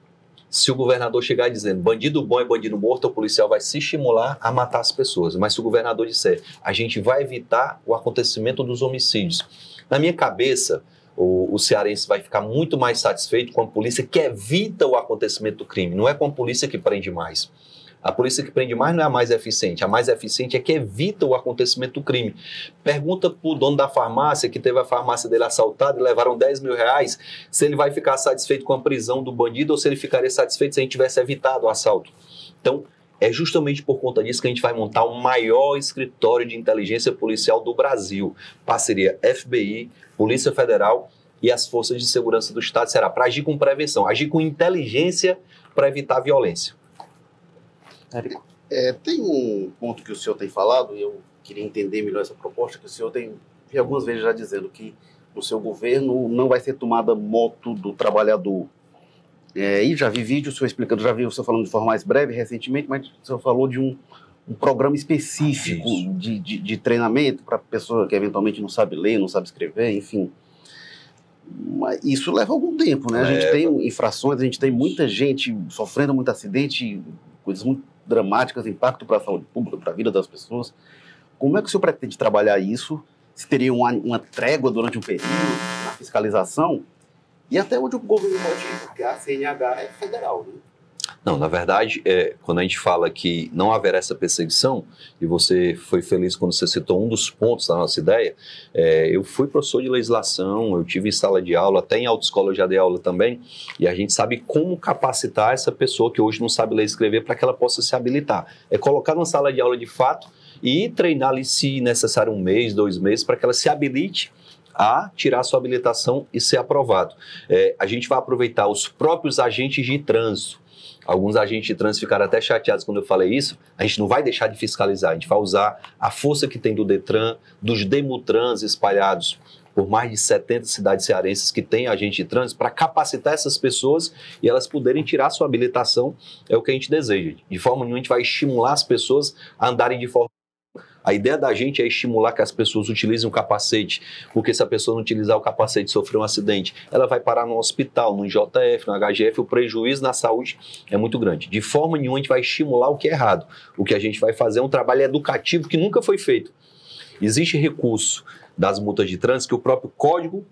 se o governador chegar dizendo bandido bom é bandido morto, o policial vai se estimular a matar as pessoas. Mas se o governador disser a gente vai evitar o acontecimento dos homicídios, na minha cabeça, o, o cearense vai ficar muito mais satisfeito com a polícia que evita o acontecimento do crime, não é com a polícia que prende mais. A polícia que prende mais não é a mais eficiente. A mais eficiente é que evita o acontecimento do crime. Pergunta para o dono da farmácia, que teve a farmácia dele assaltada e levaram 10 mil reais, se ele vai ficar satisfeito com a prisão do bandido ou se ele ficaria satisfeito se a gente tivesse evitado o assalto. Então, é justamente por conta disso que a gente vai montar o maior escritório de inteligência policial do Brasil. Parceria FBI, Polícia Federal e as forças de segurança do Estado será para agir com prevenção, agir com inteligência para evitar violência. Érico? É, tem um ponto que o senhor tem falado, e eu queria entender melhor essa proposta, que o senhor tem vi algumas vezes já dizendo que no seu governo não vai ser tomada moto do trabalhador. É, e já vi vídeo, o senhor explicando, já vi o senhor falando de forma mais breve recentemente, mas o senhor falou de um, um programa específico de, de, de, treinamento para pessoa que eventualmente não sabe ler, não sabe escrever, enfim. Mas isso leva algum tempo, né? A gente tem infrações, a gente tem muita gente sofrendo muito acidente, coisas muito dramáticas, impacto para a saúde pública, para a vida das pessoas. Como é que o senhor pretende trabalhar isso? Se teria uma, uma trégua durante um período na fiscalização? E até onde o governo pode ir, porque a CNH é federal, né? Não, na verdade, é, quando a gente fala que não haverá essa perseguição, e você foi feliz quando você citou um dos pontos da nossa ideia, é, eu fui professor de legislação, eu tive em sala de aula, até em autoescola eu já dei aula também, e a gente sabe como capacitar essa pessoa que hoje não sabe ler e escrever para que ela possa se habilitar. É colocar numa sala de aula de fato e treinar ali, se necessário, um mês, dois meses, para que ela se habilite a tirar sua habilitação e ser aprovado. É, a gente vai aproveitar os próprios agentes de trânsito, Alguns agentes de trânsito ficaram até chateados quando eu falei isso. A gente não vai deixar de fiscalizar, a gente vai usar a força que tem do Detran, dos Demutrans espalhados por mais de 70 cidades cearenses que têm agente de trânsito para capacitar essas pessoas e elas poderem tirar sua habilitação, é o que a gente deseja. De forma nenhuma, a gente vai estimular as pessoas a andarem de forma a ideia da gente é estimular que as pessoas utilizem o capacete, porque se a pessoa não utilizar o capacete e sofrer um acidente, ela vai parar no hospital, no JF, no HGF, o prejuízo na saúde é muito grande. De forma nenhuma a gente vai estimular o que é errado. O que a gente vai fazer é um trabalho educativo que nunca foi feito. Existe recurso das multas de trânsito que o próprio Código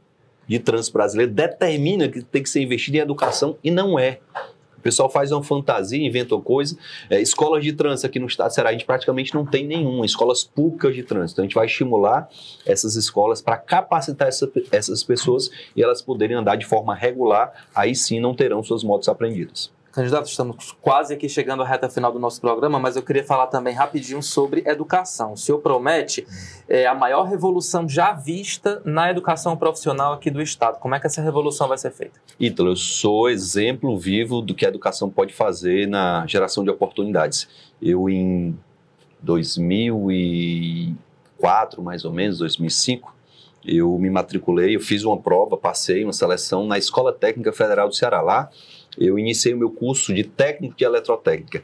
de Trânsito Brasileiro determina que tem que ser investido em educação e não é. O pessoal faz uma fantasia, inventa coisa. É, escolas de trânsito aqui no estado de Ceará, a gente praticamente não tem nenhuma. Escolas públicas de trânsito. Então, a gente vai estimular essas escolas para capacitar essa, essas pessoas e elas poderem andar de forma regular. Aí sim não terão suas motos apreendidas. Candidato, estamos quase aqui chegando à reta final do nosso programa, mas eu queria falar também rapidinho sobre educação. O senhor promete é, a maior revolução já vista na educação profissional aqui do Estado. Como é que essa revolução vai ser feita? Ítalo, eu sou exemplo vivo do que a educação pode fazer na geração de oportunidades. Eu, em 2004, mais ou menos, 2005, eu me matriculei, eu fiz uma prova, passei uma seleção na Escola Técnica Federal do Ceará. Lá, eu iniciei o meu curso de técnico de eletrotécnica.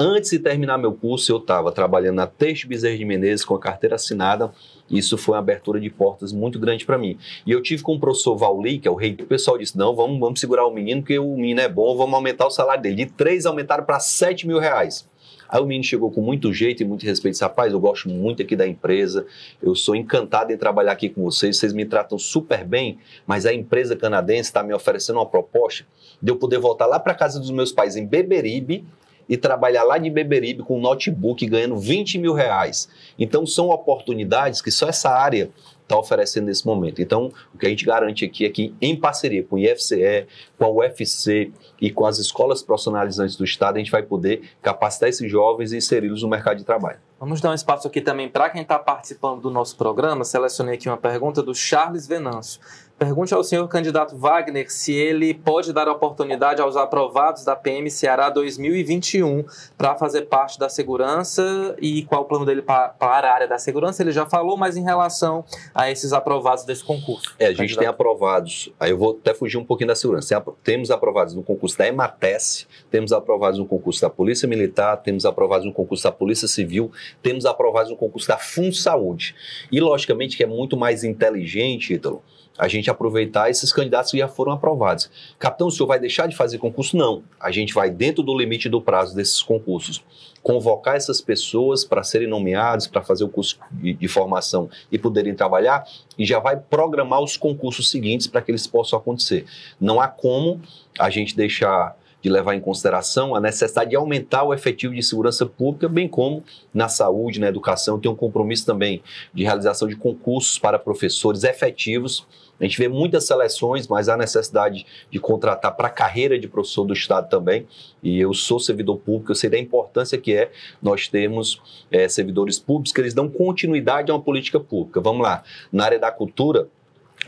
Antes de terminar meu curso, eu estava trabalhando na Teixe Bezerra de Menezes com a carteira assinada. Isso foi uma abertura de portas muito grande para mim. E eu tive com o professor Vauli, que é o rei. O pessoal disse: não, vamos, vamos segurar o menino, porque o menino é bom, vamos aumentar o salário dele. De três aumentaram para sete mil reais. Aí o menino chegou com muito jeito e muito respeito. Disse, Rapaz, eu gosto muito aqui da empresa, eu sou encantado em trabalhar aqui com vocês, vocês me tratam super bem, mas a empresa canadense está me oferecendo uma proposta de eu poder voltar lá para casa dos meus pais em Beberibe e trabalhar lá de Beberibe com um notebook ganhando 20 mil reais. Então são oportunidades que só essa área está oferecendo nesse momento. Então, o que a gente garante aqui é que, em parceria com o IFCE, com a UFC e com as escolas profissionalizantes do Estado, a gente vai poder capacitar esses jovens e inseri-los no mercado de trabalho. Vamos dar um espaço aqui também para quem está participando do nosso programa. Selecionei aqui uma pergunta do Charles Venâncio. Pergunte ao senhor candidato Wagner se ele pode dar oportunidade aos aprovados da PM Ceará 2021 para fazer parte da segurança e qual o plano dele para, para a área da segurança. Ele já falou, mas em relação a esses aprovados desse concurso. É, a gente candidato. tem aprovados, aí eu vou até fugir um pouquinho da segurança. Temos aprovados no concurso da EMATES, temos aprovados no concurso da Polícia Militar, temos aprovados no concurso da Polícia Civil, temos aprovados no concurso da FunSaúde. E, logicamente, que é muito mais inteligente, Ítalo, a gente aproveitar esses candidatos que já foram aprovados. Capitão, o senhor vai deixar de fazer concurso? Não. A gente vai, dentro do limite do prazo desses concursos, convocar essas pessoas para serem nomeadas, para fazer o curso de, de, formação e poderem trabalhar, e já vai programar os concursos seguintes para que eles possam acontecer. Não há como a gente deixar de levar em consideração a necessidade de aumentar o efetivo de segurança pública, bem como na saúde, na educação, tem um compromisso também de realização de concursos para professores efetivos a gente vê muitas seleções, mas há necessidade de contratar para a carreira de professor do Estado também. E eu sou servidor público, eu sei da importância que é nós termos é, servidores públicos que eles dão continuidade a uma política pública. Vamos lá, na área da cultura,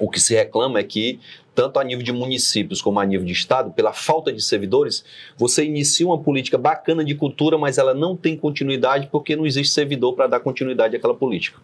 o que se reclama é que, tanto a nível de municípios como a nível de Estado, pela falta de servidores, você inicia uma política bacana de cultura, mas ela não tem continuidade porque não existe servidor para dar continuidade àquela política.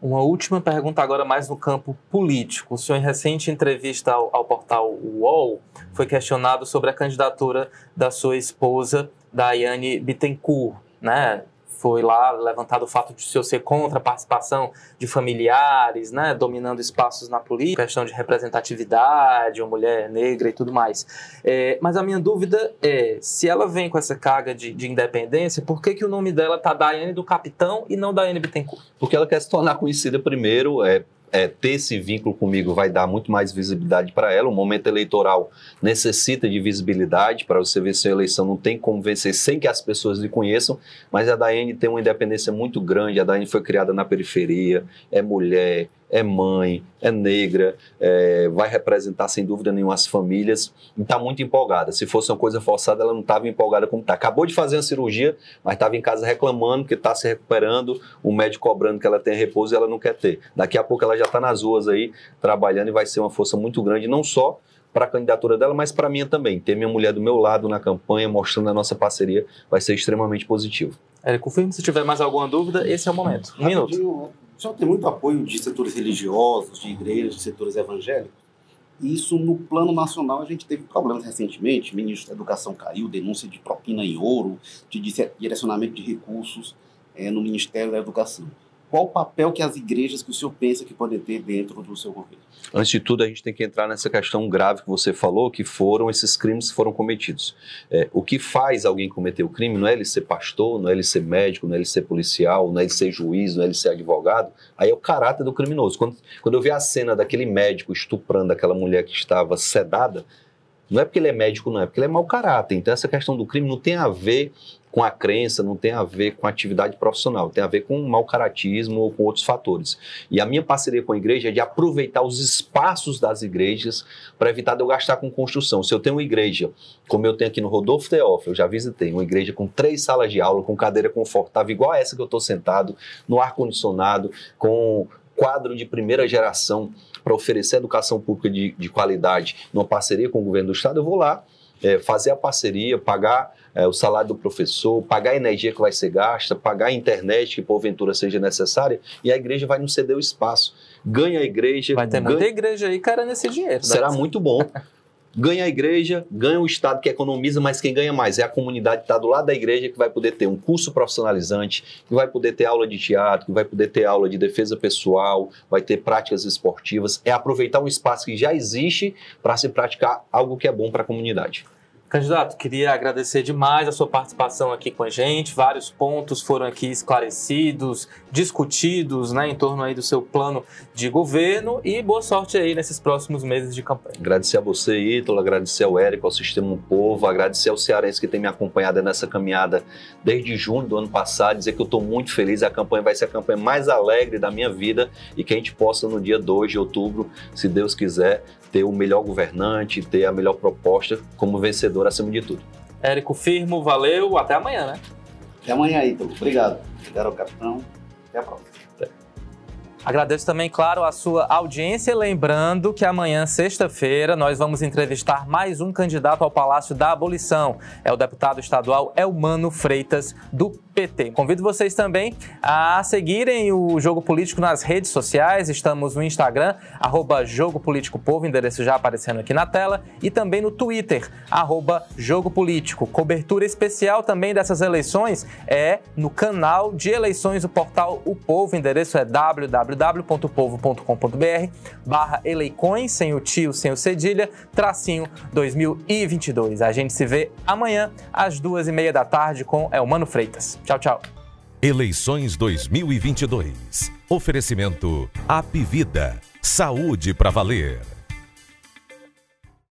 Uma última pergunta agora mais no campo político. O senhor, em recente entrevista ao, ao portal UOL, foi questionado sobre a candidatura da sua esposa, Daiane Bittencourt, né? Foi lá levantado o fato de o senhor ser contra a participação de familiares, né, dominando espaços na política, questão de representatividade, uma mulher negra e tudo mais. É, mas a minha dúvida é, se ela vem com essa carga de, de independência, por que, que o nome dela tá Daiane do Capitão e não Daiane Bittencourt? Porque ela quer se tornar conhecida primeiro, é, é, ter esse vínculo comigo vai dar muito mais visibilidade para ela. O momento eleitoral necessita de visibilidade para você vencer a eleição. Não tem como vencer sem que as pessoas lhe conheçam. Mas a Daiane tem uma independência muito grande. A Daiane foi criada na periferia, é mulher, é mãe, é negra, é, vai representar sem dúvida nenhuma as famílias e está muito empolgada. Se fosse uma coisa forçada, ela não estava empolgada como está. Acabou de fazer uma cirurgia, mas estava em casa reclamando que está se recuperando, o médico cobrando que ela tenha repouso e ela não quer ter. Daqui a pouco ela já está nas ruas aí trabalhando e vai ser uma força muito grande, não só para a candidatura dela, mas para mim também. Ter minha mulher do meu lado na campanha, mostrando a nossa parceria, vai ser extremamente positivo. Érico, confirme se tiver mais alguma dúvida, esse é o momento. Um minuto. O senhor tem muito apoio de setores religiosos, de igrejas, de setores evangélicos. Isso no plano nacional a gente teve problemas recentemente. O ministro da Educação caiu, denúncia de propina em ouro, de direcionamento de recursos é, no Ministério da Educação qual o papel que as igrejas que o senhor pensa que podem ter dentro do seu governo? Antes de tudo, a gente tem que entrar nessa questão grave que você falou, que foram esses crimes que foram cometidos. É, o que faz alguém cometer o crime não é ele ser pastor, não é ele ser médico, não é ele ser policial, não é ele ser juiz, não é ele ser advogado. Aí é o caráter do criminoso. Quando, quando eu vi a cena daquele médico estuprando aquela mulher que estava sedada, não é porque ele é médico, não, é porque ele é mau caráter. Então, essa questão do crime não tem a ver com a crença, não tem a ver com a atividade profissional, tem a ver com mau caratismo ou com outros fatores. E a minha parceria com a igreja é de aproveitar os espaços das igrejas para evitar de eu gastar com construção. Se eu tenho uma igreja, como eu tenho aqui no Rodolfo Teófilo, eu já visitei uma igreja com três salas de aula, com cadeira confortável, igual a essa que eu estou sentado, no ar-condicionado, com quadro de primeira geração para oferecer educação pública de, de qualidade numa parceria com o governo do estado, eu vou lá é, fazer a parceria, pagar é, o salário do professor, pagar a energia que vai ser gasta, pagar a internet que porventura seja necessária, e a igreja vai nos ceder o espaço. Ganha a igreja. Vai ter ganha... muita igreja aí, cara, nesse dinheiro. Será muito bom. ganha a igreja, ganha o Estado que economiza, mas quem ganha mais é a comunidade que está do lado da igreja, que vai poder ter um curso profissionalizante, que vai poder ter aula de teatro, que vai poder ter aula de defesa pessoal, vai ter práticas esportivas. É aproveitar um espaço que já existe para se praticar algo que é bom para a comunidade. Candidato, queria agradecer demais a sua participação aqui com a gente. Vários pontos foram aqui esclarecidos, discutidos, né, em torno aí do seu plano de governo e boa sorte aí nesses próximos meses de campanha. Agradecer a você, Ítalo, agradecer ao Érico, ao Sistema um Povo, agradecer ao Cearense que tem me acompanhado nessa caminhada desde junho do ano passado, dizer que eu estou muito feliz, a campanha vai ser a campanha mais alegre da minha vida e que a gente possa no dia 2 de outubro, se Deus quiser, ter o melhor governante, ter a melhor proposta como vencedor acima de tudo. Érico Firmo, valeu, até amanhã, né? Até amanhã, Ítalo. Obrigado. Obrigado capitão. Até a próxima. Agradeço também, claro, a sua audiência. Lembrando que amanhã, sexta-feira, nós vamos entrevistar mais um candidato ao Palácio da Abolição. É o deputado estadual Elmano Freitas, do PT. Convido vocês também a seguirem o Jogo Político nas redes sociais. Estamos no Instagram, arroba Jogo Político Povo, endereço já aparecendo aqui na tela, e também no Twitter, arroba Jogo Político. Cobertura especial também dessas eleições é no canal de eleições do portal O Povo, endereço é www www.povo.com.br barra eleicões, sem o tio, sem o cedilha, tracinho 2022. A gente se vê amanhã às duas e meia da tarde com Elmano Freitas. Tchau, tchau. Eleições 2022. Oferecimento Apivida. Saúde para valer.